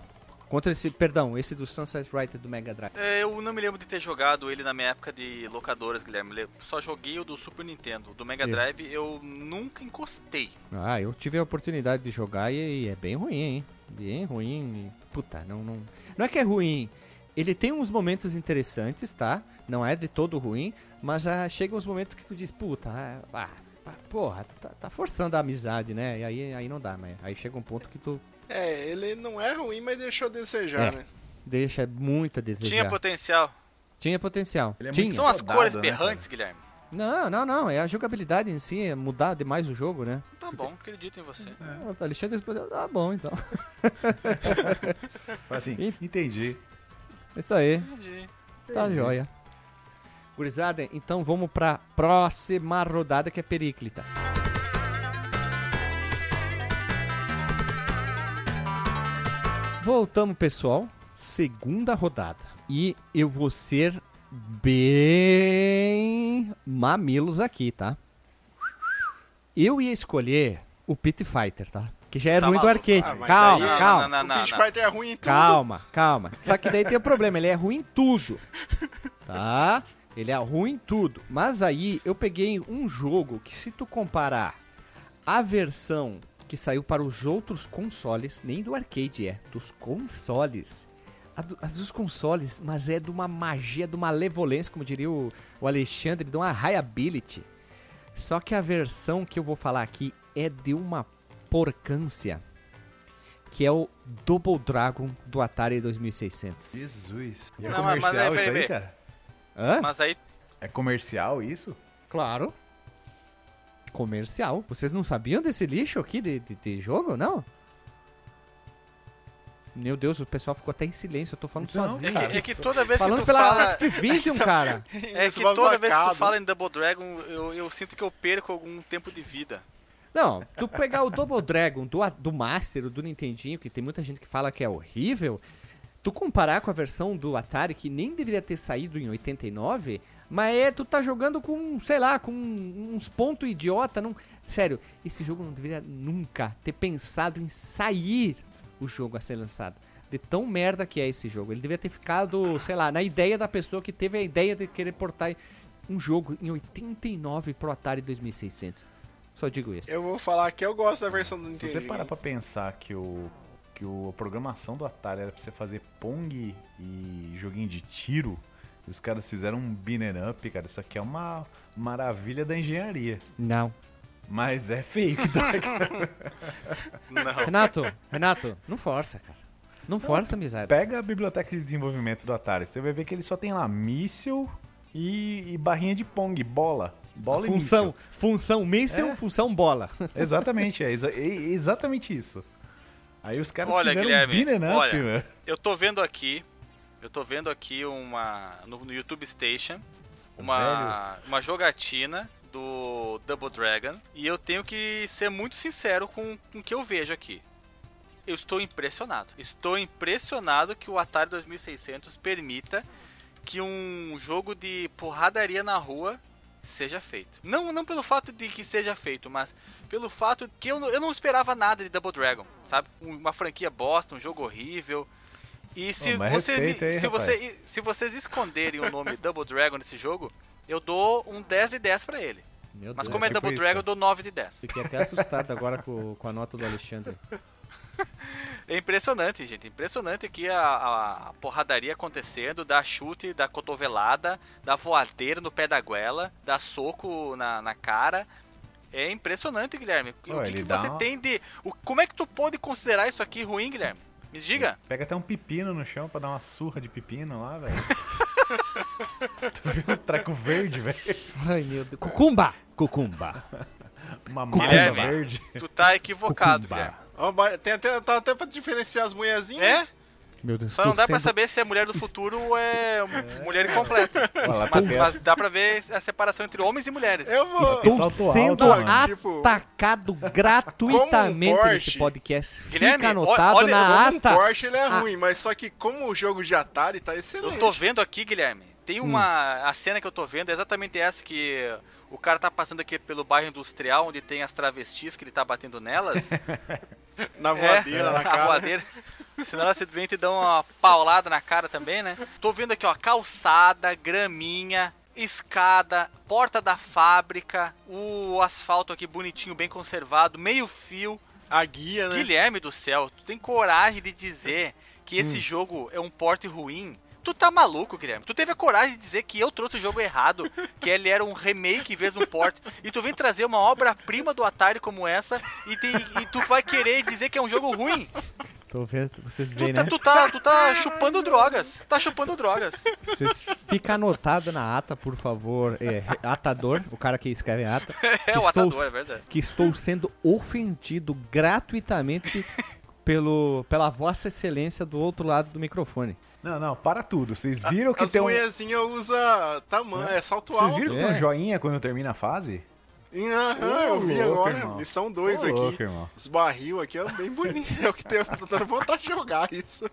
Contra esse, perdão, esse do Sunset Rider do Mega Drive. É, Eu não me lembro de ter jogado ele na minha época de locadoras, Guilherme. Eu Só joguei o do Super Nintendo. Do Mega Eu. Drive eu nunca encostei. Ah, eu tive a oportunidade de jogar e, e é bem ruim, hein? Bem ruim. e- Puta, não, não. Não é que é ruim. Ele tem uns momentos interessantes, tá? Não é de todo ruim, mas já chega uns momentos que tu diz, puta, ah, ah, porra, tá, tá forçando a amizade, né? E aí, aí não dá, mas aí chega um ponto que tu É, ele não é ruim, mas deixou a desejar, É. né? deixa muito a desejar. Tinha potencial. Tinha potencial. Ele é Tinha. muito São as rodado, cores né, berrantes, Guilherme. Não, não, não. É a jogabilidade em si, é mudar demais o jogo, né? Tá bom, acredito em você. O Alexandre respondeu, tá bom, então. Assim, entendi. Isso aí, Entendi. tá joia. Gurizada, então vamos pra próxima rodada que é Periclita. Voltamos, pessoal. Segunda rodada. E eu vou ser bem mamilos aqui, tá? Eu ia escolher o Pit Fighter, tá? Que já é Tá ruim do maluco? arcade. Ah, calma, daí- calma. Não, não, o Pit não. Fighter é ruim em tudo. Calma, calma. Só que daí tem o problema, ele é ruim em tudo. Tá? Ele é ruim em tudo. Mas aí eu peguei um jogo que se tu comparar a versão que saiu para os outros consoles, nem do arcade é, dos consoles. A, do- a dos consoles, mas é de uma magia, de uma levolência, como diria o, o Alexandre, de uma highability. Só que a versão que eu vou falar aqui é de uma porcância que é o Double Dragon do Atari 2600. Jesus. E é Não, mas- mas comercial aí, isso aí, cara? Hã? Mas aí, É comercial isso? Claro. Comercial. Vocês não sabiam desse lixo aqui de, de, de jogo, não? Meu Deus, o pessoal ficou até em silêncio. Eu tô falando Não, é sozinho. que, cara. é que toda vez Falando que tu pela fala... Activision, cara. É que toda vez que tu fala em Double Dragon, eu, eu sinto que eu perco algum tempo de vida. Não, tu pegar o Double Dragon do, do Master, do Nintendinho, que tem muita gente que fala que é horrível, tu comparar com a versão do Atari, que nem deveria ter saído em 89, mas é, tu tá jogando com, sei lá, com uns pontos idiota, não... Sério, esse jogo não deveria nunca ter pensado em sair o jogo a ser lançado. De tão merda que é esse jogo. Ele deveria ter ficado, sei lá, na ideia da pessoa que teve a ideia de querer portar um jogo em 89 pro Atari 2600. Só digo isso. Eu vou falar que eu gosto da versão do Se Nintendo. você parar pra pensar que o que o, a programação do Atari era pra você fazer Pong e joguinho de tiro, os caras fizeram um beat'em up, cara. Isso aqui é uma maravilha da engenharia. Não. Mas é fake, tá? Não. Renato, Renato, não força, cara. Não, força, miséria. Pega a biblioteca de desenvolvimento do Atari, você vai ver que ele só tem lá míssil e, e barrinha de Pong, bola. Bola função, e função míssil, É. função bola. míssil. Exatamente, é, exa- é exatamente isso. Aí os caras Olha, fizeram Guilherme, um up, olha. meu. Eu tô vendo aqui, eu tô vendo aqui uma no, no YouTube Station, uma uma jogatina do Double Dragon e eu tenho que ser muito sincero com, com o que eu vejo aqui. Eu estou impressionado. Estou impressionado que o Atari 2600 permita que um jogo de porradaria na rua seja feito. Não, não pelo fato de que seja feito, mas pelo fato que eu, não- eu não esperava nada de Double Dragon, sabe? Um- Uma franquia bosta, um jogo horrível. E se, você, respeita aí, se, você, se vocês esconderem o nome Double Dragon nesse jogo, eu dou um 10 de 10 pra ele. Meu Mas Deus. como é tipo Double isso, Dragon, eu dou 9 de 10. Fiquei até assustado agora com, com a nota do Alexandre. É impressionante, gente. Impressionante aqui a, a- a porradaria acontecendo, da chute, da cotovelada, da voadeira no pé da goela, da soco na, na cara. É impressionante, Guilherme. Ó, o que, que você uma- tem de. o- como é que tu pode considerar isso aqui ruim, Guilherme? Me diga. Pega até um pepino no chão pra dar uma surra de pepino lá, velho. tu viu um treco verde, velho? Ai, meu Deus. Cucumba! Cucumba. Uma Guilherme. verde. Tu tá equivocado, Cucumba. Guilherme. Ó, ba- Tem até, tá até pra diferenciar as mulherzinhas. É? Meu Deus, Só não dá pra sendo- saber se é mulher do futuro ou é mulher incompleta. Mas, dá pra ver a separação entre homens e mulheres. Eu vou. Estou sendo alto, mano. Tipo, atacado gratuitamente um nesse podcast. Guilherme, Fica anotado olha- na Como um ata. Porsche ele é Ah. ruim, mas só que como o jogo de Atari tá excelente. Eu tô vendo aqui, Guilherme. Tem Hum. uma. A cena que eu tô vendo é exatamente essa que o cara tá passando aqui pelo bairro industrial, onde tem as travestis que ele tá batendo nelas. Na voadeira, é, na cara. voadeira. Senão simplesmente te dão uma paulada na cara também, né? Tô vendo aqui, ó, calçada, graminha, escada, porta da fábrica, o asfalto aqui bonitinho, bem conservado, meio fio. A guia, né? Guilherme do céu, tu tem coragem de dizer que esse jogo é um porte ruim? Tu tá maluco, Guilherme. Tu teve a coragem de dizer que eu trouxe o jogo errado, que ele era um remake em vez de um port. E tu vem trazer uma obra-prima do Atari como essa e, te- e tu vai querer dizer que é um jogo ruim. Tô vendo, vocês Tu veem, tá, né? tu tá, tu tá chupando drogas. Tá chupando drogas. Vocês fica anotado na ata, por favor. É, atador, o cara que escreve a ata. É que o estou- atador, é verdade. Que estou sendo ofendido gratuitamente pelo, pela vossa excelência do outro lado do microfone. Não, não, para tudo. Vocês viram que As tem um. mulherzinhas usa tamanho, é, salto Vocês alto. viram que tem um É. joinha quando termina a fase? Aham, eu vi louco, agora. irmão. Missão 2 Ô, aqui. louco, irmão. Os barril aqui é bem bonito. É o que tem, eu tô dando vontade de jogar isso.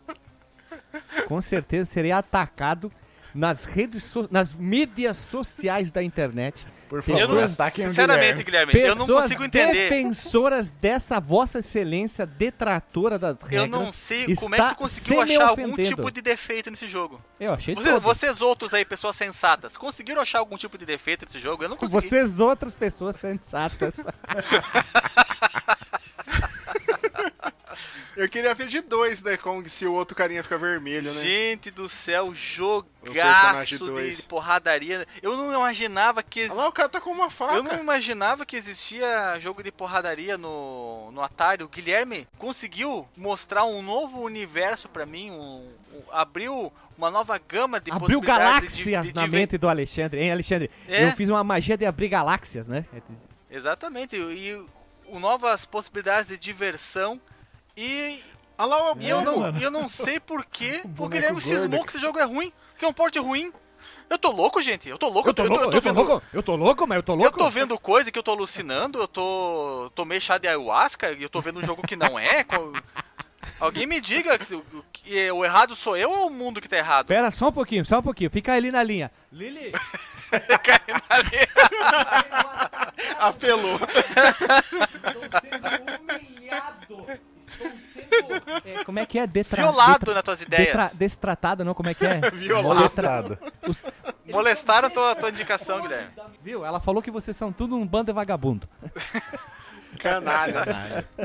Com certeza serei atacado nas redes, so- nas mídias sociais da internet. Por favor, não, sinceramente, Guilherme. Guilherme, eu não consigo entender. defensoras dessa vossa excelência detratora das regras. Eu não sei como é que conseguiu achar algum tipo de defeito nesse jogo. Eu achei Vocês, todos. vocês outros aí, pessoas sensatas, conseguiram achar algum tipo de defeito nesse jogo? Eu não consegui. Vocês outras pessoas sensatas. Eu queria ver de dois, né? Kong, se o outro carinha fica vermelho, né? Gente do céu, jogaço de, de porradaria. Eu não imaginava que Olha ex... lá, o cara tá com uma faca. eu não imaginava que existia jogo de porradaria no, no Atari. O Guilherme conseguiu mostrar um novo universo pra mim, um, um- abriu uma nova gama de Abriu possibilidades de- galáxias de- na de- mente do Alexandre, hein, Alexandre? É. Eu fiz uma magia de abrir galáxias, né? Exatamente, e o- novas possibilidades de diversão e Olha lá, o E eu não, mano. eu não sei por que o boneco Guilherme gordo, cismou que esse jogo é ruim, que é um porte ruim. Eu tô louco, gente. Eu tô louco. Eu tô louco, eu tô vendo, louco, eu tô louco, mas eu tô Eu louco. tô vendo coisa que eu tô alucinando, eu tô tomei chá de ayahuasca e eu tô vendo um jogo que não é. Alguém me diga que, o- que o errado sou eu ou o mundo que tá errado? Pera, só um pouquinho, só um pouquinho. Fica ali na linha. Lili, apelou. estou sendo É, como é que é? Detra... Violado detra- nas tuas ideias. detra- Destratado, não? Como é que é? Violado. Molestado. Os- Molestaram tua, tua indicação, Guilherme. Viu? Ela falou que vocês são tudo um bando de vagabundo. Canalhas.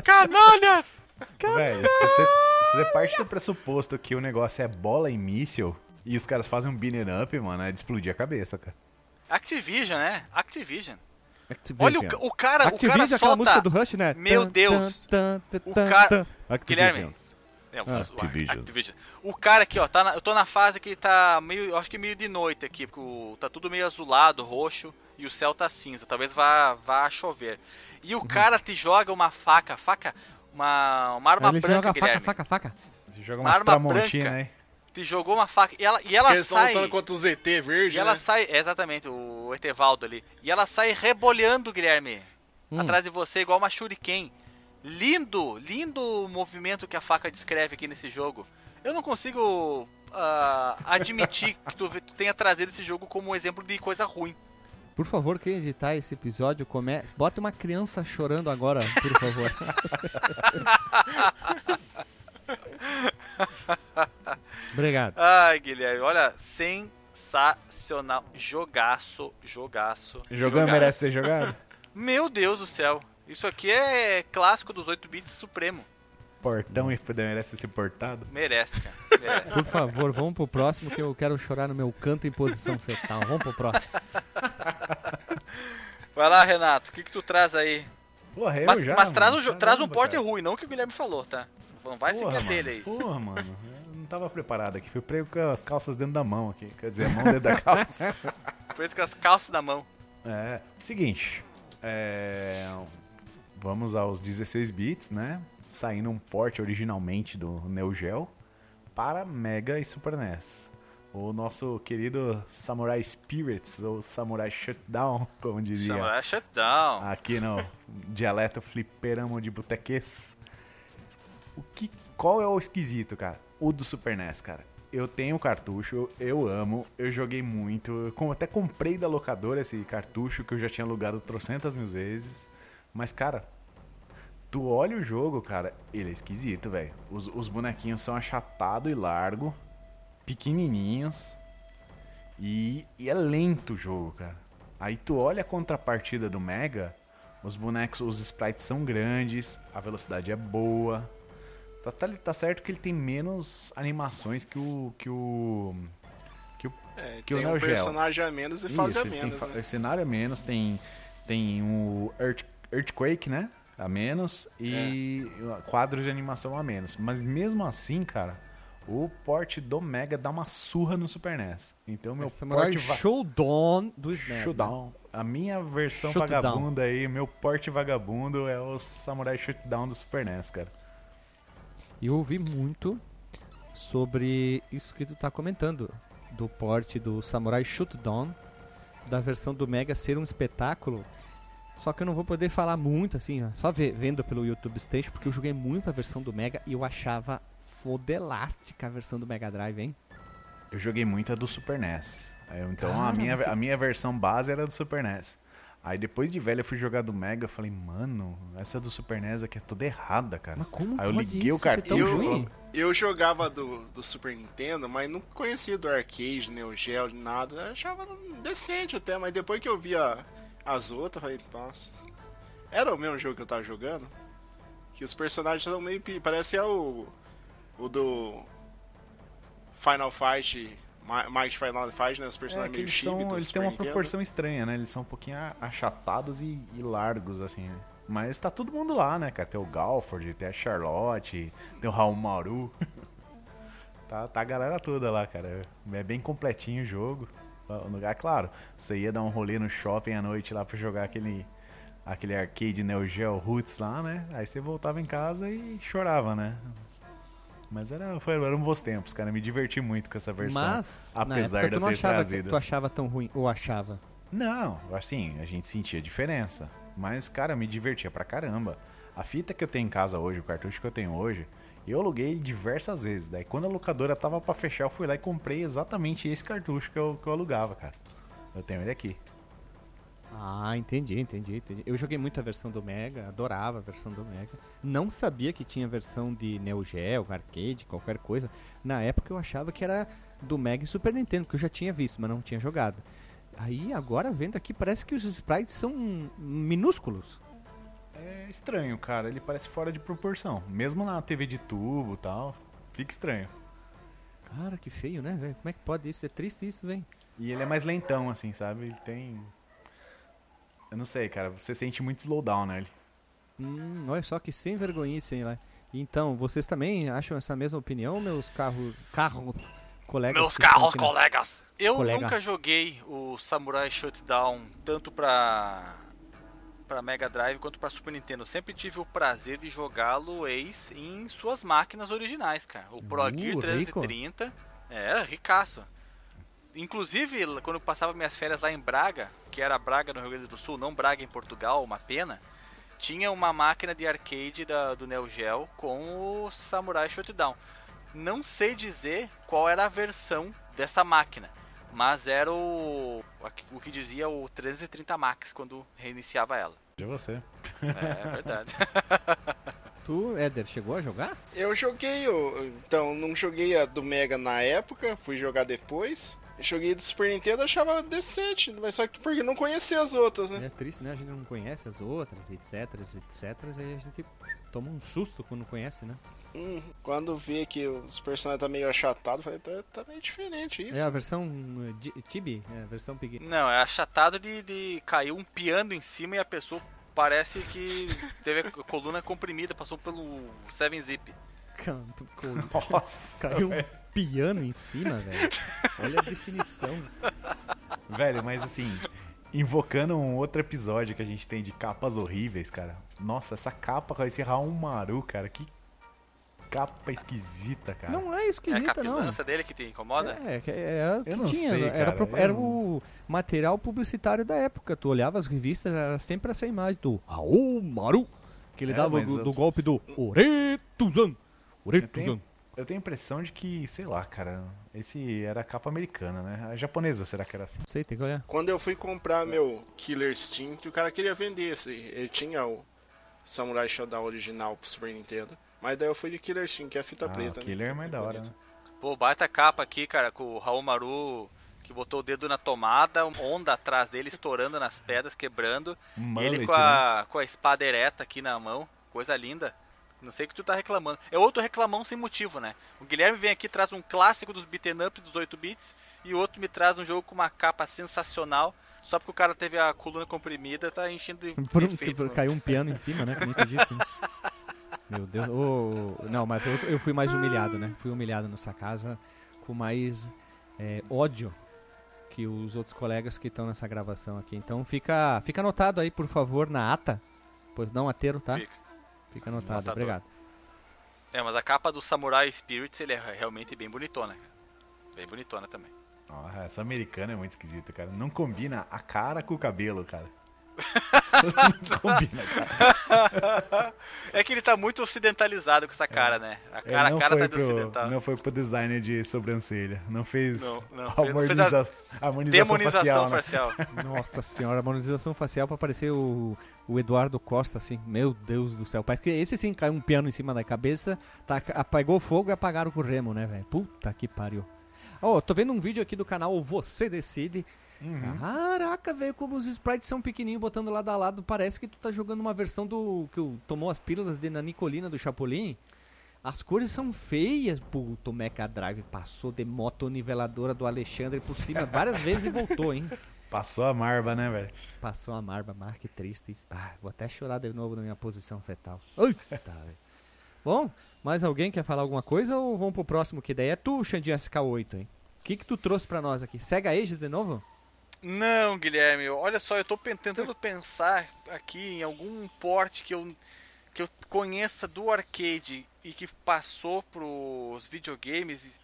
Canalhas! Velho, se você, se você parte do pressuposto que o negócio é bola e míssil e os caras fazem um beating up, mano, é de explodir a cabeça, cara. Activision, né? Activision. Activision. Olha o, o cara, o Activision, cara aquela música solta... do Rush, né? Meu Deus. tan, tan, O tan, cara- tan. Guilherme. É, o- Ah. o Activision. Activision. O cara aqui, ó, tá na- eu tô na fase que tá meio, eu acho que meio de noite aqui, porque o- tá tudo meio azulado, roxo, e o céu tá cinza, talvez vá, vá chover. E Uhum. o cara te joga uma faca, faca, uma, uma arma Ele branca, joga faca, Guilherme. faca, faca. Você joga Uma uma arma branca. aí. Te jogou uma faca, e ela, e ela Eles estão sai... lutando contra o ZT verde, E ela né? sai, é, exatamente, o Etevaldo ali. E ela sai rebolhando, Guilherme, Hum. atrás de você, igual uma shuriken. Lindo, lindo o movimento que a faca descreve aqui nesse jogo. Eu não consigo ah, admitir que tu, tu tenha trazido esse jogo como um exemplo de coisa ruim. Por favor, quem editar esse episódio, come... bota uma criança chorando agora, por favor. Obrigado. Ai, Guilherme, olha, sensacional. Jogaço, jogaço. Jogando jogaço. merece ser jogado? Meu Deus do céu. Isso aqui é clássico dos 8 bits supremo. Portão e merece ser portado? Merece, cara. Merece. Por favor, vamos pro próximo que eu quero chorar no meu canto em posição fetal. Vamos pro próximo. Vai lá, Renato, o que, que tu traz aí? Porra, eu Mas, já, mas traz, um, jo- traz um Caramba, porte cara. ruim, não o que o Guilherme falou, tá? Não vai seguir Porra, a mano. dele aí. Porra, mano. Eu não tava preparado aqui. Fui prego com as calças dentro da mão aqui. Quer dizer, a mão dentro da calça. Preto com as calças na mão. É. Seguinte. É, Vamos aos 16 bits, né? Saindo um port originalmente do Neo Geo para Mega e Super NES. O nosso querido Samurai Spirits, ou Samurai Shutdown, como dizia Samurai Shutdown. aqui no dialeto fliperamo de botequês. O que, qual é o esquisito, cara? O do Super NES, cara. Eu tenho o cartucho, eu amo, eu joguei muito. Eu até comprei da locadora esse cartucho que eu já tinha alugado trocentas mil vezes. Mas, cara, tu olha o jogo, cara, ele é esquisito, velho. Os, os bonequinhos são achatado e largo, pequenininhos. E, e é lento o jogo, cara. Aí tu olha a contrapartida do Mega, os bonecos, os sprites são grandes, a velocidade é boa. Tá, tá, tá certo que ele tem menos animações que o. que o. que o. É, que o tem Neo um Geo. personagem a menos e fase a tem menos, fa- né? cenário a menos, tem. Tem o Earth- Earthquake, né? A menos. E É. quadros de animação a menos. Mas mesmo assim, cara, o port do Mega dá uma surra no Super NES. Então meu Samurai port va- Showdown do SNES. Showdown. A minha versão Shutdown. vagabunda aí, meu porte vagabundo é o Samurai Shutdown do Super NES, cara. E eu ouvi muito sobre isso que tu tá comentando, do porte do Samurai Shodown, da versão do Mega ser um espetáculo. Só que eu não vou poder falar muito assim, ó, só vendo pelo YouTube Station, porque eu joguei muito a versão do Mega e eu achava fodelástica a versão do Mega Drive, hein? Eu joguei muita do Super NES. Então a minha, que- a minha versão base era do Super NES. Aí depois de velho eu fui jogar do Mega, eu falei, mano, essa do Super NES aqui é toda errada, cara. Mas como Aí eu liguei o isso ser cartucho tão e eu-? Eu jogava do, do Super Nintendo, mas não conhecia do arcade, Neo Geo, nada. Eu achava decente até, mas depois que eu via as outras, eu falei, nossa. Era o mesmo jogo que eu tava jogando? Que os personagens são meio. pi- Parece é o. O do. Final Fight. Ma- Might Final Fight, né? Os É personagens que meio eles, chibi são, eles têm uma Nintendo. proporção estranha, né? Eles são um pouquinho achatados e, e largos, assim, né? Mas tá todo mundo lá, né, cara? Tem o Galford, tem a Charlotte, tem o Raul Maru. tá, tá a galera toda lá, cara. É bem completinho o jogo. O lugar, claro, você ia dar um rolê no shopping à noite lá pra jogar aquele, aquele arcade Neo Geo Roots lá, né? Aí você voltava em casa e chorava, né? Mas era, foi, eram bons tempos, cara. Me diverti muito com essa versão. Mas, apesar época, de eu ter achava trazido. que tu achava tão ruim, ou achava? Não, assim, a gente sentia diferença. Mas, cara, me divertia pra caramba. A fita que eu tenho em casa hoje, o cartucho que eu tenho hoje, eu aluguei ele diversas vezes. Daí, quando a locadora tava pra fechar, eu fui lá e comprei exatamente esse cartucho que eu, que eu alugava, cara. Eu tenho ele aqui. Ah, entendi, entendi, entendi. Eu joguei muito a versão do Mega, adorava a versão do Mega. Não sabia que tinha versão de Neo Geo, arcade, qualquer coisa. Na época eu achava que era do Mega e Super Nintendo, que eu já tinha visto, mas não tinha jogado. Aí agora vendo aqui parece que os sprites são minúsculos. É estranho, cara. Ele parece fora de proporção. Mesmo na TV de tubo e tal, fica estranho. Cara, que feio, né, velho? Como é que pode isso? É triste isso, velho. E ele é mais lentão, assim, sabe? Ele tem. Eu não sei, cara. Você sente muito slowdown nele. Hum, olha só que sem vergonhice, hein, lá. Então, vocês também acham essa mesma opinião, meus carros, carros, colegas? Meus carros, aqui colegas. Eu Colega. nunca joguei o Samurai Shutdown tanto pra para Mega Drive quanto pra Super Nintendo. Eu sempre tive o prazer de jogá-lo ex em suas máquinas originais, cara. O Pro Uh, Gear rico. 330 é ricaço. Inclusive, quando eu passava minhas férias lá em Braga, que era Braga no Rio Grande do Sul, não Braga em Portugal, uma pena, tinha uma máquina de arcade da, do Neo Geo com o Samurai Shutdown. Não sei dizer qual era a versão dessa máquina, mas era o, o que dizia o 330 Max quando reiniciava ela. De você. É, é verdade. Tu, Éder, chegou a jogar? Eu joguei, então, não joguei a do Mega na época, fui jogar depois. Eu joguei do Super Nintendo, achava decente, mas só que porque não conhecia as outras, né? É triste, né? A gente não conhece as outras, etc, etc. Aí a gente toma um susto quando conhece, né? Hum, quando vê que os personagens tá meio achatados, falei, tá, tá meio diferente isso. É a versão uh, Di- Tibi, é a versão Pig. Não, é achatado de, de cair um piano em cima e a pessoa parece que teve a coluna comprimida, passou pelo 7-zip. Canto, co- Nossa. Caiu um piano em cima, velho. Olha a definição. Velho, mas assim, invocando um outro episódio que a gente tem de capas horríveis, cara. Nossa, essa capa com esse Raul Maru, cara, que capa esquisita, cara. Não é É a esquisita, não. dele que te incomoda? É, é, o que Eu não tinha, sei, era, cara, pro- eu era não- o material publicitário da época. Tu olhava as revistas, era sempre essa imagem do Raul Maru, que ele É, dava do, eu- do golpe do Oretuzan. Oretuzan. Eu tenho a impressão de que, sei lá, cara, esse era a capa americana, né? A japonesa, será que era assim? Não sei, tem que olhar. Quando eu fui comprar meu Killer Steam, que o cara queria vender esse, ele tinha o Samurai Shodown original pro Super Nintendo. Mas daí eu fui de Killer Steam, que é a fita Ah, preta. o Killer é mais da hora, né? Pô, baita capa aqui, cara, com o Raul Maru que botou o dedo na tomada, onda atrás dele estourando nas pedras, quebrando. E Mullet, ele com né? a, com a espada ereta aqui na mão, coisa linda. Não sei o que tu tá reclamando. É outro reclamão sem motivo, né? O Guilherme vem aqui e traz um clássico dos beaten ups dos 8 bits e o outro me traz um jogo com uma capa sensacional. Só porque o cara teve a coluna comprimida, tá enchendo de Por um, defeito. no- caiu um piano em cima, né? Como disse. né? Meu Deus. ô, não, mas eu, eu fui mais humilhado, né? Fui humilhado nessa casa com mais é, ódio que os outros colegas que estão nessa gravação aqui. Então fica, fica anotado aí, por favor, na ata. Pois não, ateiro, tá? Fica. Fica anotado, Anotador. obrigado. É, mas a capa do Samurai Spirits, ele é realmente bem bonitona, cara. Bem bonitona também. Ó, essa americana é muito esquisita, cara. Não combina a cara com o cabelo, cara. não combina, cara. É que ele tá muito ocidentalizado com essa cara, né? A Ele cara, a não cara foi tá de pro, ocidental. Não foi pro designer de sobrancelha. Não fez Não, não, a fez- não fez a harmoniza- harmonização Demonização facial, né? facial. Nossa senhora, harmonização facial pra parecer o, o Eduardo Costa, assim. Meu Deus do céu. Parece que esse sim caiu um piano em cima da cabeça, tá, apagou o fogo e apagaram com o remo, né, velho? Puta que pariu. Ó, tô vendo um vídeo aqui do canal Você Decide. Uhum. Caraca, velho, como os sprites são pequenininhos, botando lado a lado, parece que tu tá jogando uma versão do que tomou as pílulas de Nanicolina do Chapolin. As cores são feias. Puto, o Mecha Drive passou de motoniveladora do Alexandre por cima várias vezes e voltou, hein? Passou a marba, né, velho? Passou a marba, mar que triste. Ah, vou até chorar de novo na minha posição fetal. Eita, velho. Bom, mais alguém quer falar alguma coisa ou vamos pro próximo? Que daí é tu, Xandinho SK8, hein? O que que tu trouxe pra nós aqui? Sega Age de novo? Não, Guilherme, olha só, eu pen- tentando pensar aqui em algum porte que eu, que eu conheça do arcade e que passou pros videogames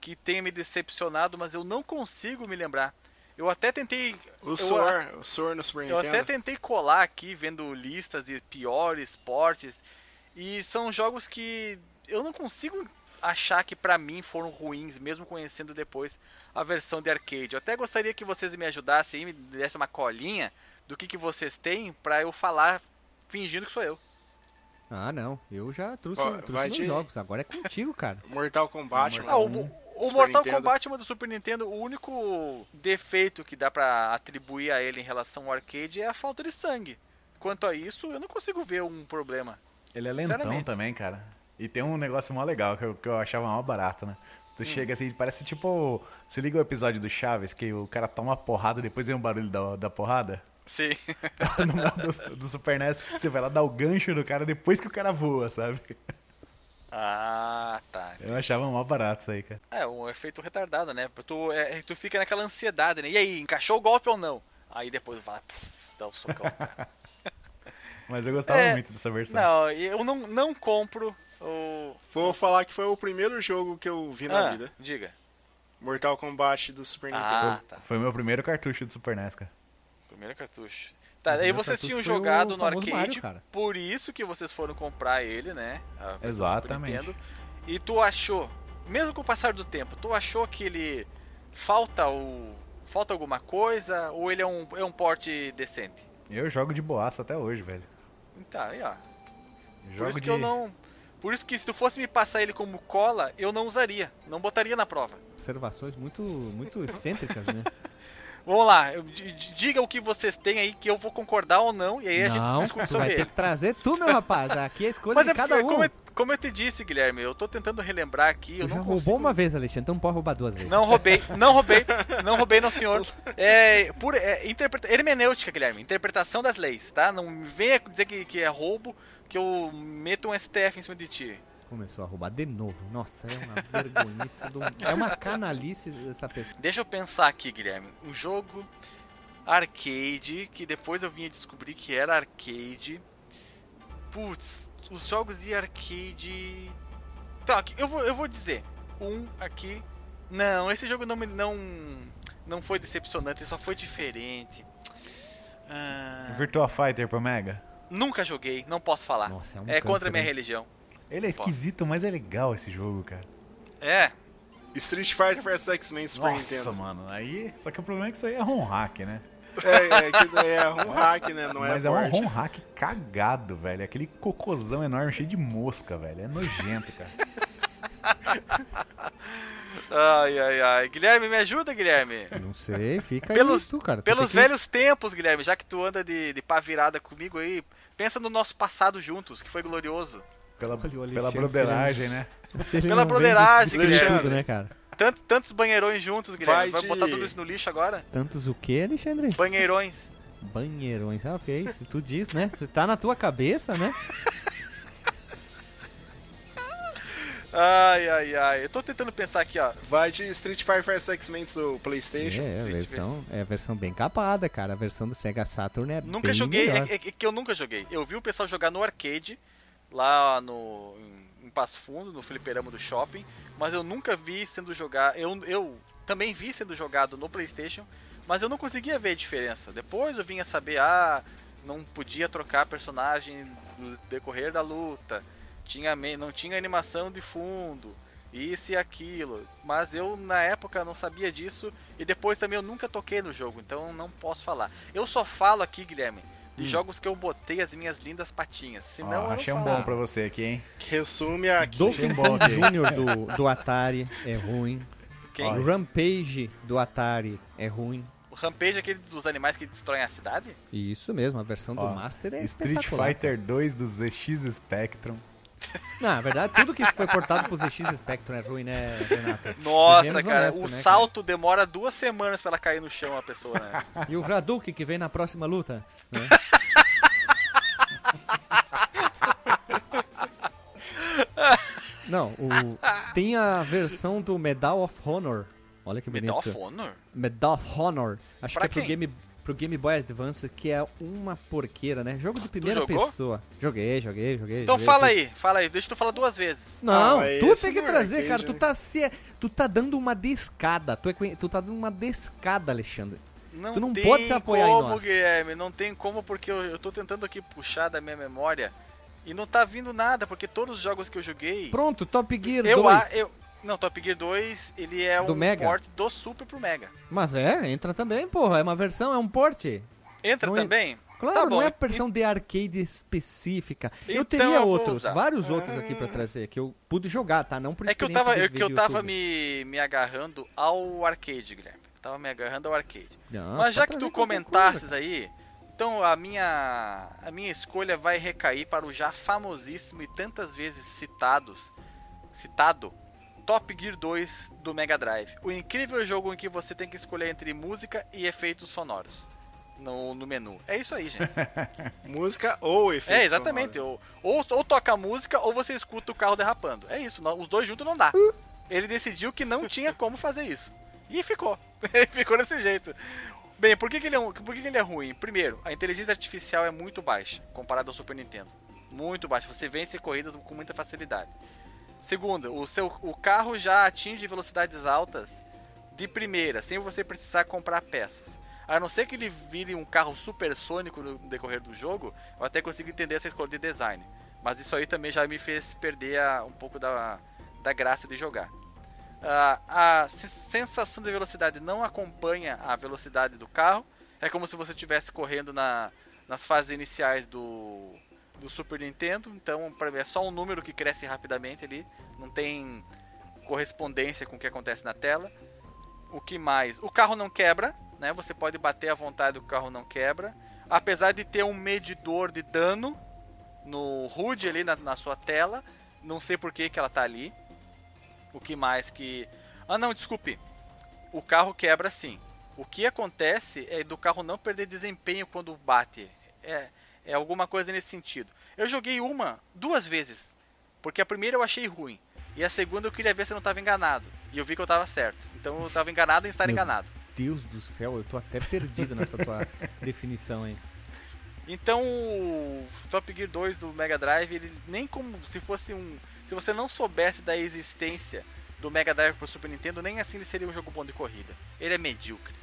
que tenha me decepcionado, mas eu não consigo me lembrar. Eu até tentei. O eu, Sor, o Sor no Super eu Nintendo. até tentei colar aqui vendo listas de piores portes e são jogos que eu não consigo achar que pra mim foram ruins, mesmo conhecendo depois a versão de arcade. Eu até gostaria que vocês me ajudassem aí, me dessem uma colinha do que, que vocês têm pra eu falar fingindo que sou eu. Ah, não. Eu já trouxe, Ó, trouxe de- jogos. Agora é contigo, cara. Mortal Kombat, Ah, o, mano. o Mortal Nintendo. Kombat uma do Super Nintendo, o único defeito que dá pra atribuir a ele em relação ao arcade é a falta de sangue. Quanto a isso, eu não consigo ver um problema. Ele é lentão também, cara. E tem um negócio mó legal que eu, que eu achava mó barato, né? Hum. Tu chega assim, parece tipo. Se liga o episódio do Chaves, que o cara toma uma porrada e depois vem um barulho da, da porrada. Sim. no do, do Super NES, você vai lá dar o gancho do cara depois que o cara voa, sabe? ah, tá. Eu achava mó barato isso aí, cara. É, um efeito retardado, né? Tu, é, tu fica naquela ansiedade, né? E aí, encaixou o golpe ou não? Aí depois vai, dá o socão. cara. Mas eu gostava É, muito dessa versão. não, eu não, não compro. Vou falar que foi o primeiro jogo que eu vi na Ah, vida. diga. Mortal Kombat do Super Nintendo. Ah, tá. Foi o meu primeiro cartucho do Super NES, cara. Primeiro cartucho. Tá, aí primeiro vocês cartucho tinham jogado no arcade, Mario, cara. por isso que vocês foram comprar ele, né? Exatamente. Nintendo. E tu achou, mesmo com o passar do tempo, tu achou que ele falta o falta alguma coisa ou ele é um é um porte decente? Eu jogo de boaça até hoje, velho. Tá, aí ó. Por Jogo isso que de... eu não. Por isso que se tu fosse me passar ele como cola, eu não usaria. Não botaria na prova. Observações muito, muito excêntricas, né? Vamos lá, eu- diga o que vocês têm aí que eu vou concordar ou não, e aí a não, gente discute sobre vai ter que trazer tu, meu rapaz. Aqui é a escolha Mas de é cada um. como, eu, como eu te disse, Guilherme, eu tô tentando relembrar aqui, eu Tu já não roubou consigo... uma vez, Alexandre, então pode roubar duas vezes. Não roubei, não roubei, não roubei, não senhor. É, por, é, interpreta... hermenêutica, Guilherme, interpretação das leis, tá? Não venha dizer que, que é roubo, que eu meto um STF em cima de ti. Começou a roubar de novo. Nossa, é uma vergonhice. do- É uma canalice essa pessoa. Deixa eu pensar aqui, Guilherme. Um jogo arcade, que depois eu vinha descobrir que era arcade. Putz, os jogos de arcade. Tá, eu vou, eu vou dizer. Um aqui. Não, esse jogo não não não foi decepcionante, ele só foi diferente. Ah, Virtua Fighter pro Mega. Nunca joguei, não posso falar. Nossa, é um é contra a minha hein? religião. Ele é esquisito, mas é legal esse jogo, cara. É, Street Fighter vs X-Men Super Nossa, Nintendo. mano. Aí. Só que o problema é que isso aí é ROM hack, né? É, é, que daí é um hack, né? Não Mas é é um. ROM hack cagado, velho. Aquele cocôzão enorme, cheio de mosca, velho. É nojento, cara. ai ai ai. Guilherme, me ajuda, Guilherme. Não sei, fica Pelos- aí tu, cara. Tu Pelos que- velhos tempos, Guilherme, já que tu anda de, de pá virada comigo aí, pensa no nosso passado juntos, que foi glorioso. Pela, pela broderagem, né? Pela broderagem, Guilherme. tudo, né, cara? Tanto, tantos banheirões juntos, Guilherme. Vai, Vai de- botar tudo isso no lixo agora? Tantos o que, Alexandre? Banheirões. Banheirões. Ah, ok. Se tu diz, né? Se tá na tua cabeça, né? Ai, ai, ai. Eu tô tentando pensar aqui, ó. Vai de Street Fighter vs X-Men do Playstation. É, a versão, é a versão bem capada, cara. A versão do Sega Saturn é Nunca bem joguei, é, melhor. é- é que eu nunca joguei. Eu vi o pessoal jogar no arcade, lá no. em- em Passo Fundo, no fliperama do shopping, mas eu nunca vi sendo jogado. Eu, eu também vi sendo jogado no PlayStation, mas eu não conseguia ver a diferença. Depois eu vinha saber, ah, não podia trocar personagem no decorrer da luta, tinha não tinha animação de fundo, isso e aquilo. Mas eu na época não sabia disso e depois também eu nunca toquei no jogo, então não posso falar. Eu só falo aqui, Guilherme, de Hum. jogos que eu botei as minhas lindas patinhas. Senão eu achei não um bom pra você aqui, hein? Resume aqui. Dolphin. Jr. do, do Atari é ruim. Quem? Rampage do Atari é ruim. O Rampage é aquele dos animais que destroem a cidade? Isso mesmo, a versão do Master é Street. Fighter 2 do ZX Spectrum. Não, na verdade, tudo que foi portado pro ZX Spectrum é ruim, né, Renato? Nossa, Sejamos cara, honestos, o né, salto demora duas semanas pra ela cair no chão, a pessoa, né? E o Hadouken que vem na próxima luta. né? Não, o, tem a versão do Medal of Honor. Olha que bonito. Medal of Honor? Medal of Honor. Acho Pra que é pro quem? Game, pro Game Boy Advance, que é uma porqueira, né? Jogo de primeira jogou? pessoa. Joguei, joguei, joguei. Então joguei, fala joguei. aí, fala aí, deixa tu falar duas vezes. Não, Ah, tu tem que trazer, arcade, cara. Tu tá, se, tu tá dando uma descada. Tu, é, tu tá dando uma descada, Alexandre. Não Tu não tem pode se apoiar em como, nós. Guilherme, não tem como, porque eu, eu tô tentando aqui puxar da minha memória e não tá vindo nada, porque todos os jogos que eu joguei. Pronto, Top Gear eu, 2. a- eu Não, Top Gear 2, ele é Do um Mega? port do Super pro Mega. Mas é, entra também, porra. É uma versão, é um porte. Entra Não é- também? Claro, Tá bom, não é e- versão de arcade específica. eu Então teria eu outros, usar. vários outros aqui pra trazer, que eu pude jogar, tá? Não por É que eu tava, de é que eu tava me, me agarrando ao arcade, Guilherme. Tava me agarrando ao arcade. Não, Mas já que tu comentasses coisa, aí, então a minha a minha escolha vai recair para o já famosíssimo e tantas vezes citados citado Top Gear 2 do Mega Drive. O incrível jogo em que você tem que escolher entre música e efeitos sonoros no, no menu. É isso aí, gente. Música ou efeito é, exatamente. Ou, ou, ou toca música ou você escuta o carro derrapando. É isso, não- os dois juntos não dá. Ele decidiu que não tinha como fazer isso. E ficou. Ele ficou desse jeito. Bem, por que, que, ele, é, por que, que ele é ruim? Primeiro, a inteligência artificial é muito baixa comparado ao Super Nintendo. Muito baixa. Você vence corridas com muita facilidade. Segundo, o seu o carro já atinge velocidades altas de primeira, sem você precisar comprar peças. A não ser que ele vire um carro supersônico no decorrer do jogo, eu até consigo entender essa escolha de design. Mas isso aí também já me fez perder a- um pouco da, da graça de jogar. Ah, a se- sensação de velocidade não acompanha a velocidade do carro. É como se você estivesse correndo na, nas fases iniciais do, do Super Nintendo. Então pra- é só um número que cresce rapidamente ali. Não tem correspondência com o que acontece na tela. O que mais? O carro não quebra, né? Você pode bater à vontade, o carro não quebra. Apesar de ter um medidor de dano no HUD ali na, na sua tela, não sei por que, que ela tá ali. O que mais que. Ah, não, desculpe. O carro quebra sim. O que acontece é do carro não perder desempenho quando bate. É, é alguma coisa nesse sentido. Eu joguei uma, duas vezes. Porque a primeira eu achei ruim. E a segunda eu queria ver se eu não estava enganado. E eu vi que eu estava certo. Então eu estava enganado em estar Meu enganado. Deus do céu, eu tô até perdido nessa tua definição aí. Então o Top Gear 2 do Mega Drive, ele nem como se fosse um. Se você não soubesse da existência do Mega Drive pro Super Nintendo, nem assim ele seria um jogo bom de corrida. Ele é medíocre.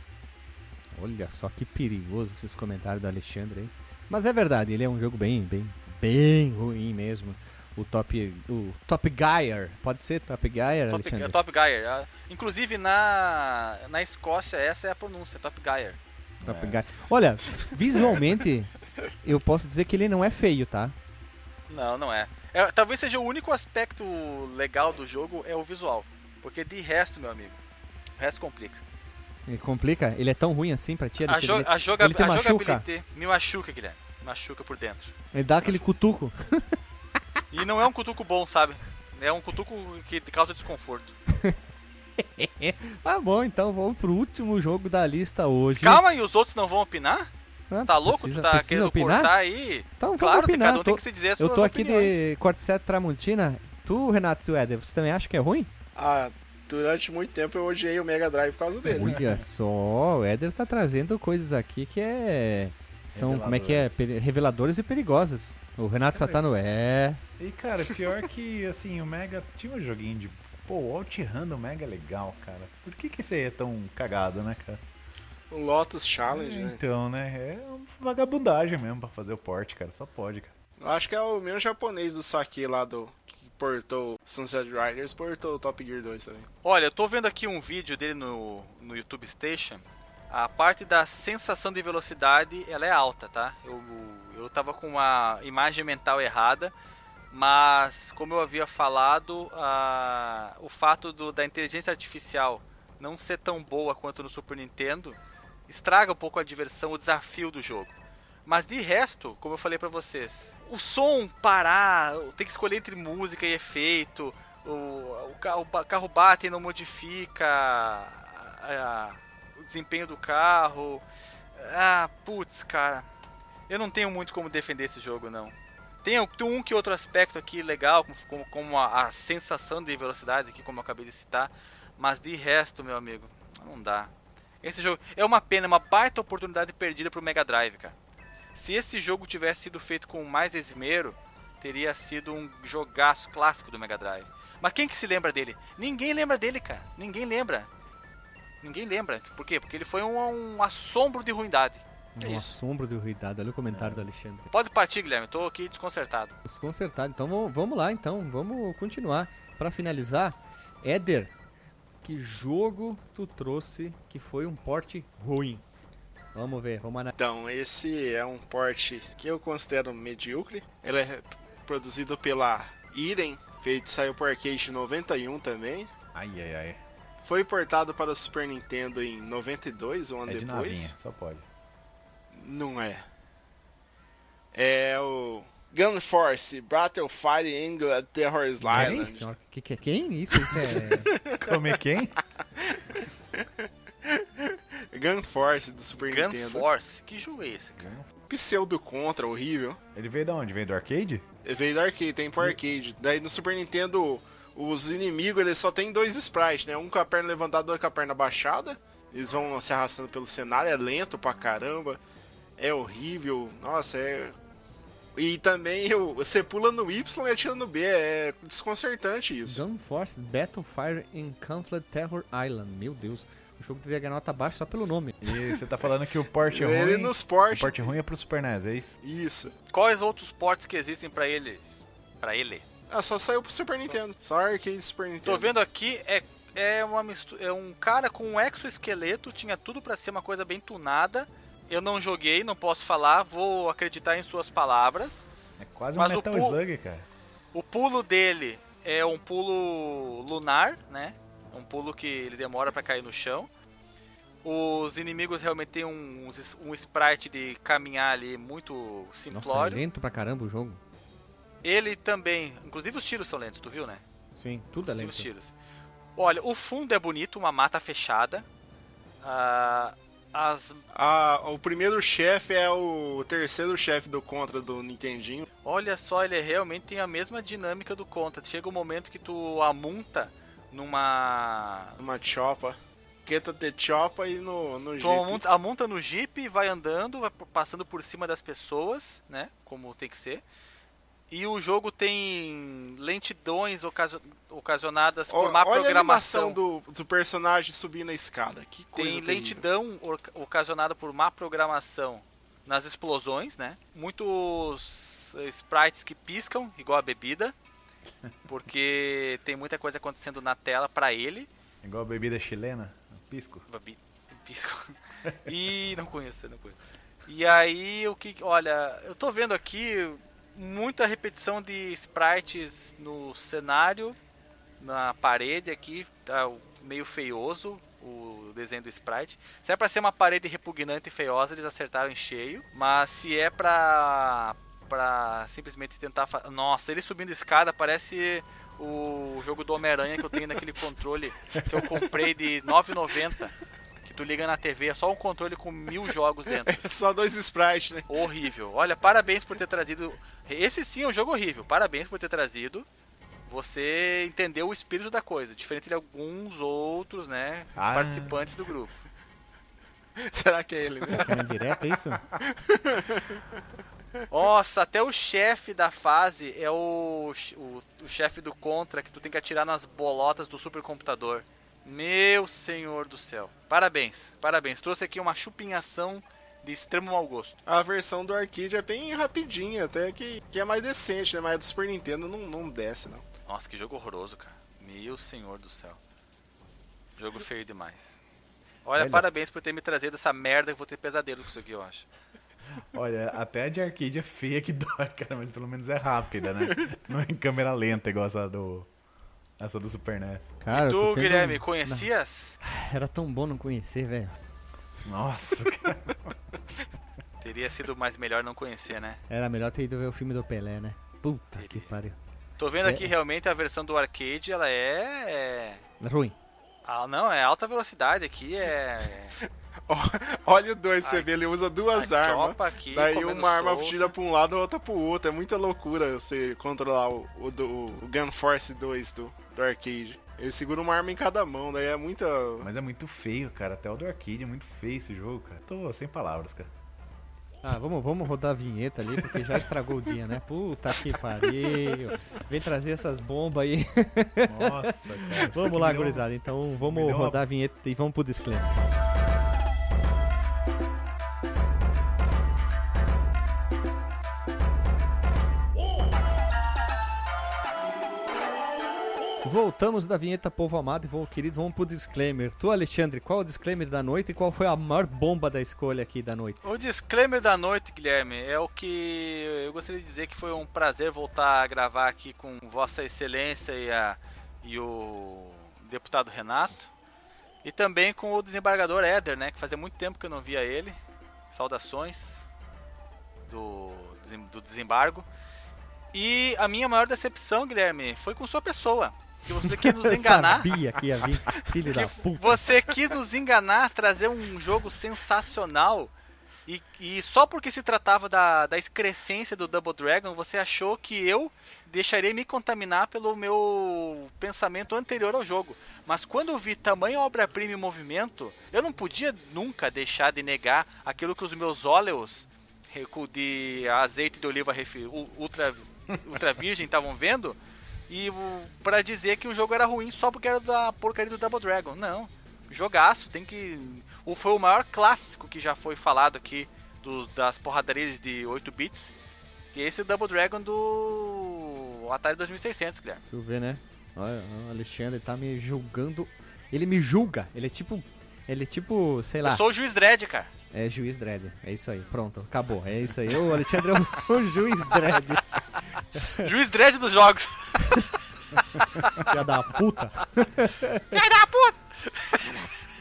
Olha só que perigoso esses comentários do Alexandre aí. Mas é verdade, ele é um jogo bem, bem, bem ruim mesmo. O Top, o Top Gear, pode ser Top Gear, Top, Alexandre? Top Gear. ah, Inclusive na, na Escócia essa é a pronúncia, Top Gear. Top Gear. Olha, visualmente, eu posso dizer que ele não é feio, tá? Não, não é. É, Talvez seja o único aspecto legal do jogo é o visual. Porque de resto, meu amigo, o resto complica. Ele complica, ele é tão ruim assim pra ti, A, jo a, joga ele te a machuca? jogabilidade me machuca, Guilherme. Machuca por dentro. Ele dá aquele cutuco. E não é um cutuco bom, sabe? É um cutuco que causa desconforto. Tá bom, então vamos pro último jogo da lista hoje. Calma, e os outros não vão opinar? Ah, Tá louco? precisa- tu tá querendo opinar? cortar aí? Então vamos Claro, opinar. cada um Tô- tem que se dizer as Eu tô aqui opiniões. de Corte 7 Tramontina. Tu, Renato e Éder, você também acha que é ruim? Ah, durante muito tempo eu odiei o Mega Drive por causa dele. né? Olha só, o Éder tá trazendo coisas aqui que é. São, como é que é? Reveladores e perigosas. O Renato Satano é. E, cara, pior que, assim, o Mega tinha um joguinho de. Pô, o Outrun do Mega é legal, cara. Por que que você é tão cagado, né, cara? O Lotus Challenge, É, né? Então, né? É uma vagabundagem mesmo pra fazer o porte, cara. Só pode, cara. Eu acho que é o mesmo japonês do saque lá do. Portou Sunset Riders, portou Top Gear 2 também. Olha, eu tô vendo aqui um vídeo dele no, no YouTube Station. A parte da sensação de velocidade, ela é alta, tá? Eu, eu tava com uma imagem mental errada, mas como eu havia falado, a, o fato do, da inteligência artificial não ser tão boa quanto no Super Nintendo estraga um pouco a diversão, o desafio do jogo. Mas de resto, como eu falei pra vocês, o som parar, tem que escolher entre música e efeito, o, o, ca- o carro bate e não modifica a- a- o desempenho do carro. Ah, putz, cara. Eu não tenho muito como defender esse jogo, não. Tem, um- que outro aspecto aqui legal, como, como, a, a sensação de velocidade aqui, como eu acabei de citar. Mas de resto, meu amigo, não dá. Esse jogo é uma pena, uma baita oportunidade perdida pro Mega Drive, cara. Se esse jogo tivesse sido feito com mais esmero, teria sido um jogaço clássico do Mega Drive. Mas quem que se lembra dele? Ninguém lembra dele, cara. Ninguém lembra. Ninguém lembra. Por quê? Porque ele foi um, um assombro de ruindade. É Um isso. assombro de ruidade. Olha o comentário do Alexandre. Pode partir, Guilherme. Eu tô aqui desconcertado. Desconcertado. Então vamos, vamos lá, então. Vamos continuar. Pra finalizar, Éder, que jogo tu trouxe que foi um porte ruim? Vamos ver, vamos analisar. Então, esse é um port que eu considero medíocre. Ele é produzido pela Irem, feito saiu por arcade em 91 também. Ai, ai, ai. Foi portado para o Super Nintendo em 92, um ano É de depois. navinha, só pode. Não é. É o Gun Force Battlefire England Terror Quem? Island. senhora? Que, que, quem? Isso, isso é. Como é quem? Gun Force do Super Gun Nintendo. Force. Que jogo é esse, cara? Pseudo Contra, horrível. Ele veio da onde? Veio do arcade? Ele veio do arcade, tem pro arcade. Daí no Super Nintendo, os inimigos eles só tem dois sprites, né? Um com a perna levantada, outro com a perna baixada. Eles vão se arrastando pelo cenário, é lento pra caramba. É horrível. Nossa, é. E também eu- você pula no Y e atira no B. É desconcertante isso. Gun Force Battlefire in Conflict Terror Island. Meu Deus. O jogo devia ganhar nota baixa só pelo nome. E você tá falando que o porte é Ele ruim. nos O portes. porte ruim é pro Super NES, é isso? Isso. Quais outros ports que existem pra eles? Pra ele? Ah, só saiu pro Super Nintendo. Só arcade Super Nintendo. Tô vendo aqui, é, é uma mistura, é um cara com um exoesqueleto, tinha tudo pra ser uma coisa bem tunada. Eu não joguei, não posso falar, vou acreditar em suas palavras. É quase um o Metal pu- Slug, cara. O pulo dele é um pulo lunar, né? Um pulo que ele demora pra cair no chão. Os inimigos realmente têm um, uns- um sprite de caminhar ali muito Nossa, é simplório. lento pra caramba o jogo. Ele também, inclusive os tiros são lentos, tu viu, né? Sim, tudo é lento. os tiros. Olha, o fundo é bonito, uma mata fechada. Ah, as Ah, o primeiro chefe é o terceiro chefe do Contra do Nintendinho. Olha só, ele realmente tem a mesma dinâmica do Contra. Chega um momento que tu amunta numa. Uma chopa. Queta de chopa e no, no Tu jeep. amunta, amunta no Jeep, vai andando, vai passando por cima das pessoas, né? Como tem que ser. E o jogo tem lentidões ocasio- ocasionadas por má Olha a programação. animação do, do personagem subindo a escada. Que coisa Tem terrível. lentidão oca- ocasionada por má programação nas explosões, né? Muitos sprites que piscam, igual a bebida, porque tem muita coisa acontecendo na tela pra ele. Igual a bebida chilena, pisco. Babi, pisco. E não conheço, não conheço. E aí o que, olha, eu tô vendo aqui muita repetição de sprites no cenário, na parede aqui, tá meio feioso o desenho do sprite. Se é pra ser uma parede repugnante e feiosa, eles acertaram em cheio, mas se é pra para simplesmente tentar, nossa, ele subindo escada parece o jogo do Homem-Aranha que eu tenho naquele controle que eu comprei de 9,90. Que tu liga na TV, é só um controle com mil jogos dentro. É só dois sprites, né? Horrível. Olha, parabéns por ter trazido. Esse sim é um jogo horrível. Parabéns por ter trazido. Você entendeu o espírito da coisa, diferente de alguns outros, né, Ah. participantes do grupo. Será que é ele, né? Direta, é isso? Nossa, até o chefe da fase é o, o, o chefe do Contra que tu tem que atirar nas bolotas do supercomputador. Meu senhor do céu. Parabéns, parabéns. Trouxe aqui uma chupinhação de extremo mau gosto. A versão do arcade é bem rapidinha, até que, que é mais decente, né? Mas a do Super Nintendo não, não desce, não. Nossa, que jogo horroroso, cara. Meu senhor do céu. Jogo feio demais. Olha, Olha. parabéns por ter me trazido essa merda. Eu vou ter pesadelo com isso aqui, eu acho. Olha, até a de arcade é feia que dói, cara, mas pelo menos é rápida, né? Não é em câmera lenta igual essa do. Essa do Super NES. Cara, eu e tu, tendo- Guilherme, conhecias? Era tão bom não conhecer, velho. Nossa, cara. Teria sido mais melhor não conhecer, né? Era melhor ter ido ver o filme do Pelé, né? Puta que pariu. Tô vendo É. aqui realmente a versão do arcade, ela é. é... Ruim. Ah, não, é alta velocidade aqui, é. Olha o dois, você vê, ele usa duas armas. aqui, Daí uma arma solta. tira pra um lado, a outra pro outro. É muita loucura você controlar o, o, do- o Gun Force 2 do, do arcade. Ele segura uma arma em cada mão, daí é muita. Mas é muito feio, cara. Até o do arcade é muito feio esse jogo, cara. Tô sem palavras, cara. Ah, vamos, vamos rodar a vinheta ali, porque já estragou o dia, né? Puta que pariu. Vem trazer essas bombas aí. Nossa, cara. Vamos lá, gurizada. Então vamos rodar a vinheta e vamos pro disclaimer. Voltamos da vinheta Povo Amado e vou, querido, vamos pro disclaimer. Tu, Alexandre, qual é o disclaimer da noite e qual foi a maior bomba da escolha aqui da noite? O disclaimer da noite, Guilherme, é o que eu gostaria de dizer que foi um prazer voltar a gravar aqui com Vossa Excelência e, a, e o deputado Renato. E também com o desembargador Éder, né? Que fazia muito tempo que eu não via ele. Saudações do, do desembargo. E a minha maior decepção, Guilherme, foi com sua pessoa. Que você quis nos Eu enganar. sabia que ia vir, filho da puta. você quis nos enganar, trazer um jogo sensacional. E, e só porque se tratava da, da excrescência do Double Dragon, você achou que eu deixaria me contaminar pelo meu pensamento anterior ao jogo. Mas quando eu vi tamanho obra-prima em movimento, eu não podia nunca deixar de negar aquilo que os meus óleos de azeite de oliva ultra, ultra virgem estavam vendo e o- pra dizer que o jogo era ruim só porque era da porcaria do Double Dragon. Não. Jogaço, tem que. O, foi o maior clássico que já foi falado aqui dos, das porradarias de 8 bits. Que é esse Double Dragon do Atari 2600, Guilherme. Deixa eu ver, né? Olha, o Alexandre tá me julgando. Ele me julga. Ele é tipo. Ele é tipo, sei lá. Eu sou o juiz Dredd, cara. É juiz dread. É isso aí. Pronto, acabou. É isso aí. O Alexandre é o, o juiz dread. juiz Dredd dos jogos. Filha da puta. Filha da puta!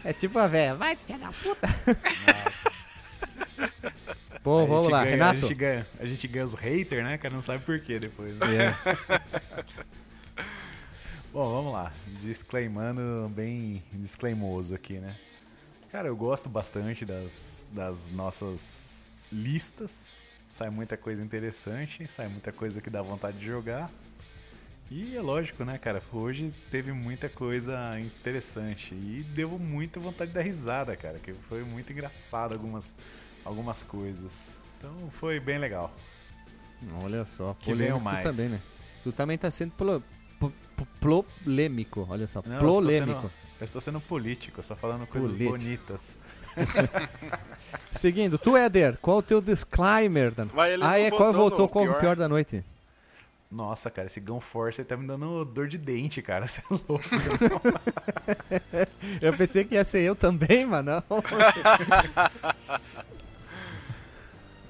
É tipo a véia. Vai, filha da puta. Bom, A vamos gente lá, ganha- Renato. A gente, ganha, a gente ganha os haters, né, cara? Não sabe por quê depois. né? É. Bom, vamos lá. Disclaimando bem disclaimoso aqui, né? Cara, eu gosto bastante das, das nossas listas. Sai muita coisa interessante, sai muita coisa que dá vontade de jogar. E é lógico, né, cara? Hoje teve muita coisa interessante. E deu muita vontade de dar risada, cara. Que foi muito engraçado algumas, algumas coisas. Então foi bem legal. Olha só, Que venham mais. também, né? Tu também tá sendo polêmico, olha só, Não, polêmico. Eu estou sendo político, só falando coisas Político. bonitas. Seguindo, tu, Éder, qual o teu disclaimer? Dan? Mas ele ah, não é, qual votou voltou no qual o pior. pior da noite? Nossa, cara, esse Gun Force aí tá me dando dor de dente, cara. Você é louco. Eu pensei que ia ser eu também, mas não.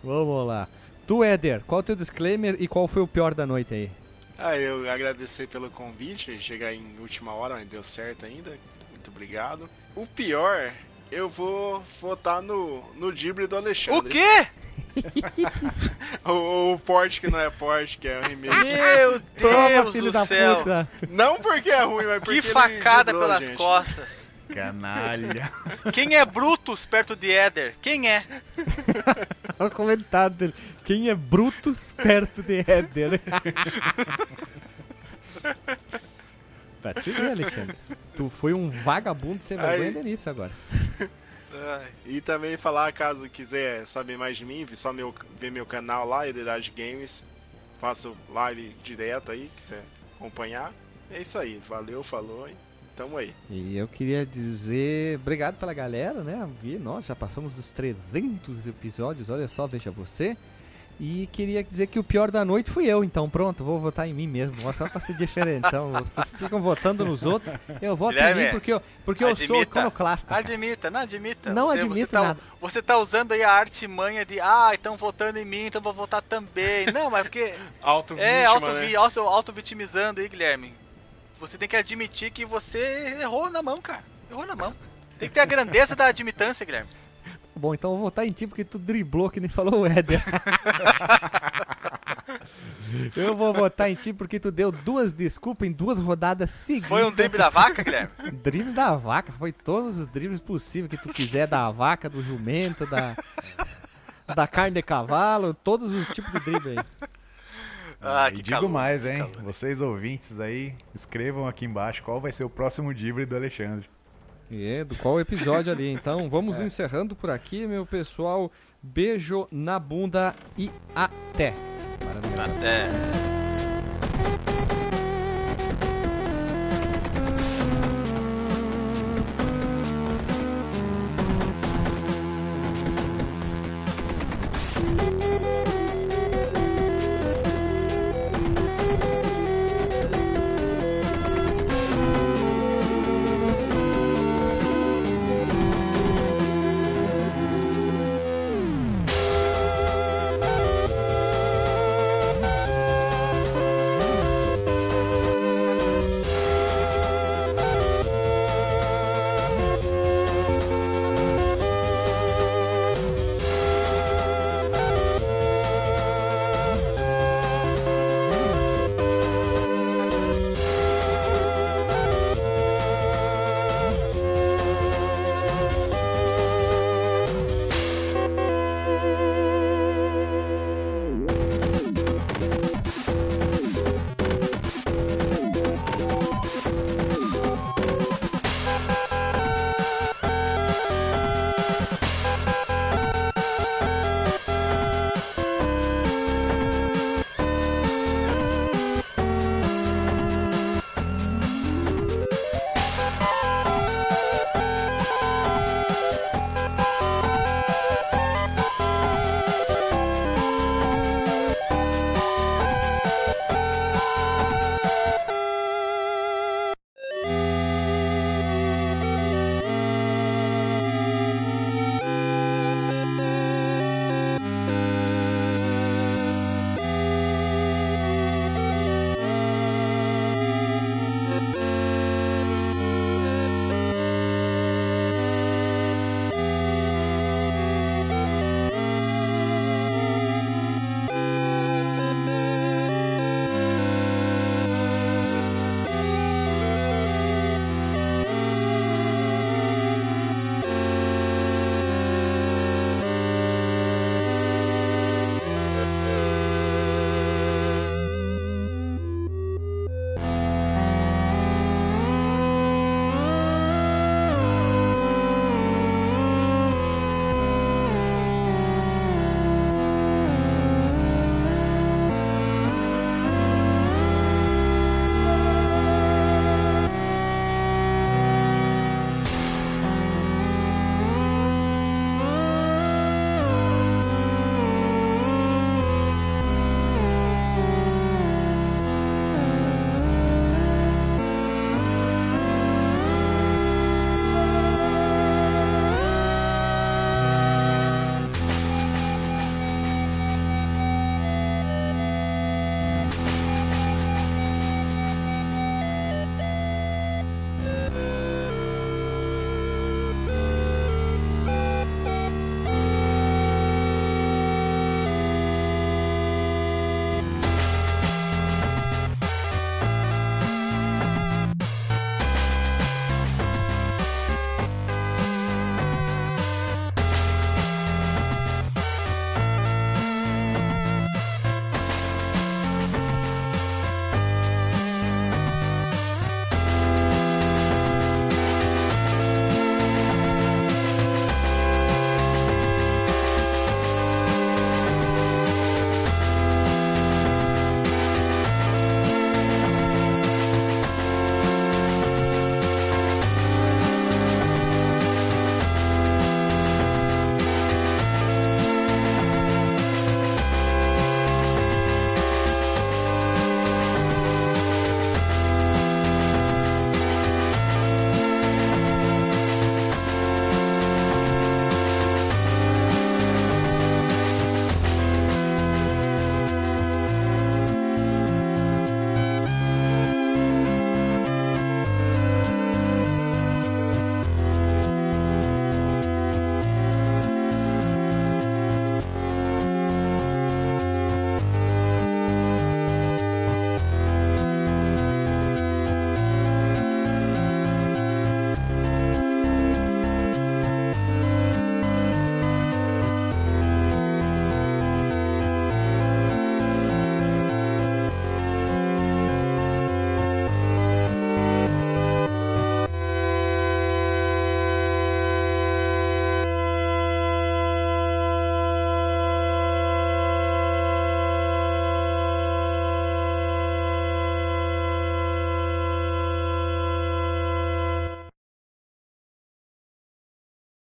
Vamos lá. Tu, Éder, qual o teu disclaimer e qual foi o pior da noite aí? Ah, eu agradecer pelo convite, chegar em última hora, mas deu certo ainda. Muito obrigado. O pior, eu vou votar no, no Dibre do O Alexandre. quê? O, o porte que não é porte, que é o remake. Meu Toma, Deus filho do da céu. puta! não porque é ruim, mas porque Que facada pelas gente. costas. Canalha. Quem é Brutus perto de Éder? Quem é? Olha o comentário dele. Quem é Brutus perto de Éder? Pra te ver, Alexandre. Tu foi um vagabundo sem Aí. vergonha nisso agora. E também falar, caso quiser saber mais de mim, só meu, ver meu canal lá, Heredade Games. Faço live direto aí, quiser acompanhar. É isso aí, valeu, falou e tamo aí. E eu queria dizer obrigado pela galera, né? Vi, Nós já passamos dos 300 episódios, olha só, veja você. E queria dizer que o pior da noite fui eu, então pronto, vou votar em mim mesmo, só pra ser diferente. Então, vocês ficam votando nos outros, eu voto em Guilherme, mim porque eu, porque eu sou admita. iconoclasta. cara. Admita, não admita. Não Você- admito você tá, nada. Você tá usando aí a artimanha de, ah, estão votando em mim, então vou votar também. Não, mas porque Auto é vítima, auto, né? auto, auto vitimizando aí, Guilherme. Você tem que admitir que você errou na mão, cara. Errou na mão. Tem que ter a grandeza da admitância, Guilherme. Bom, então eu vou votar em ti porque tu driblou que nem falou o Éder. eu vou votar em ti porque tu deu duas desculpas em duas rodadas seguidas. Foi um drible da vaca, Guilherme? Drible da vaca, foi todos os dribles possíveis que tu quiser, da vaca, do jumento, da, da carne de cavalo, todos os tipos de drible aí. Ah, e que digo calor, mais, hein? calor. Vocês ouvintes aí, escrevam aqui embaixo qual vai ser o próximo drible do Alexandre. É, do qual episódio ali. Então vamos encerrando por aqui, meu pessoal. Beijo na bunda e até. Para no Até.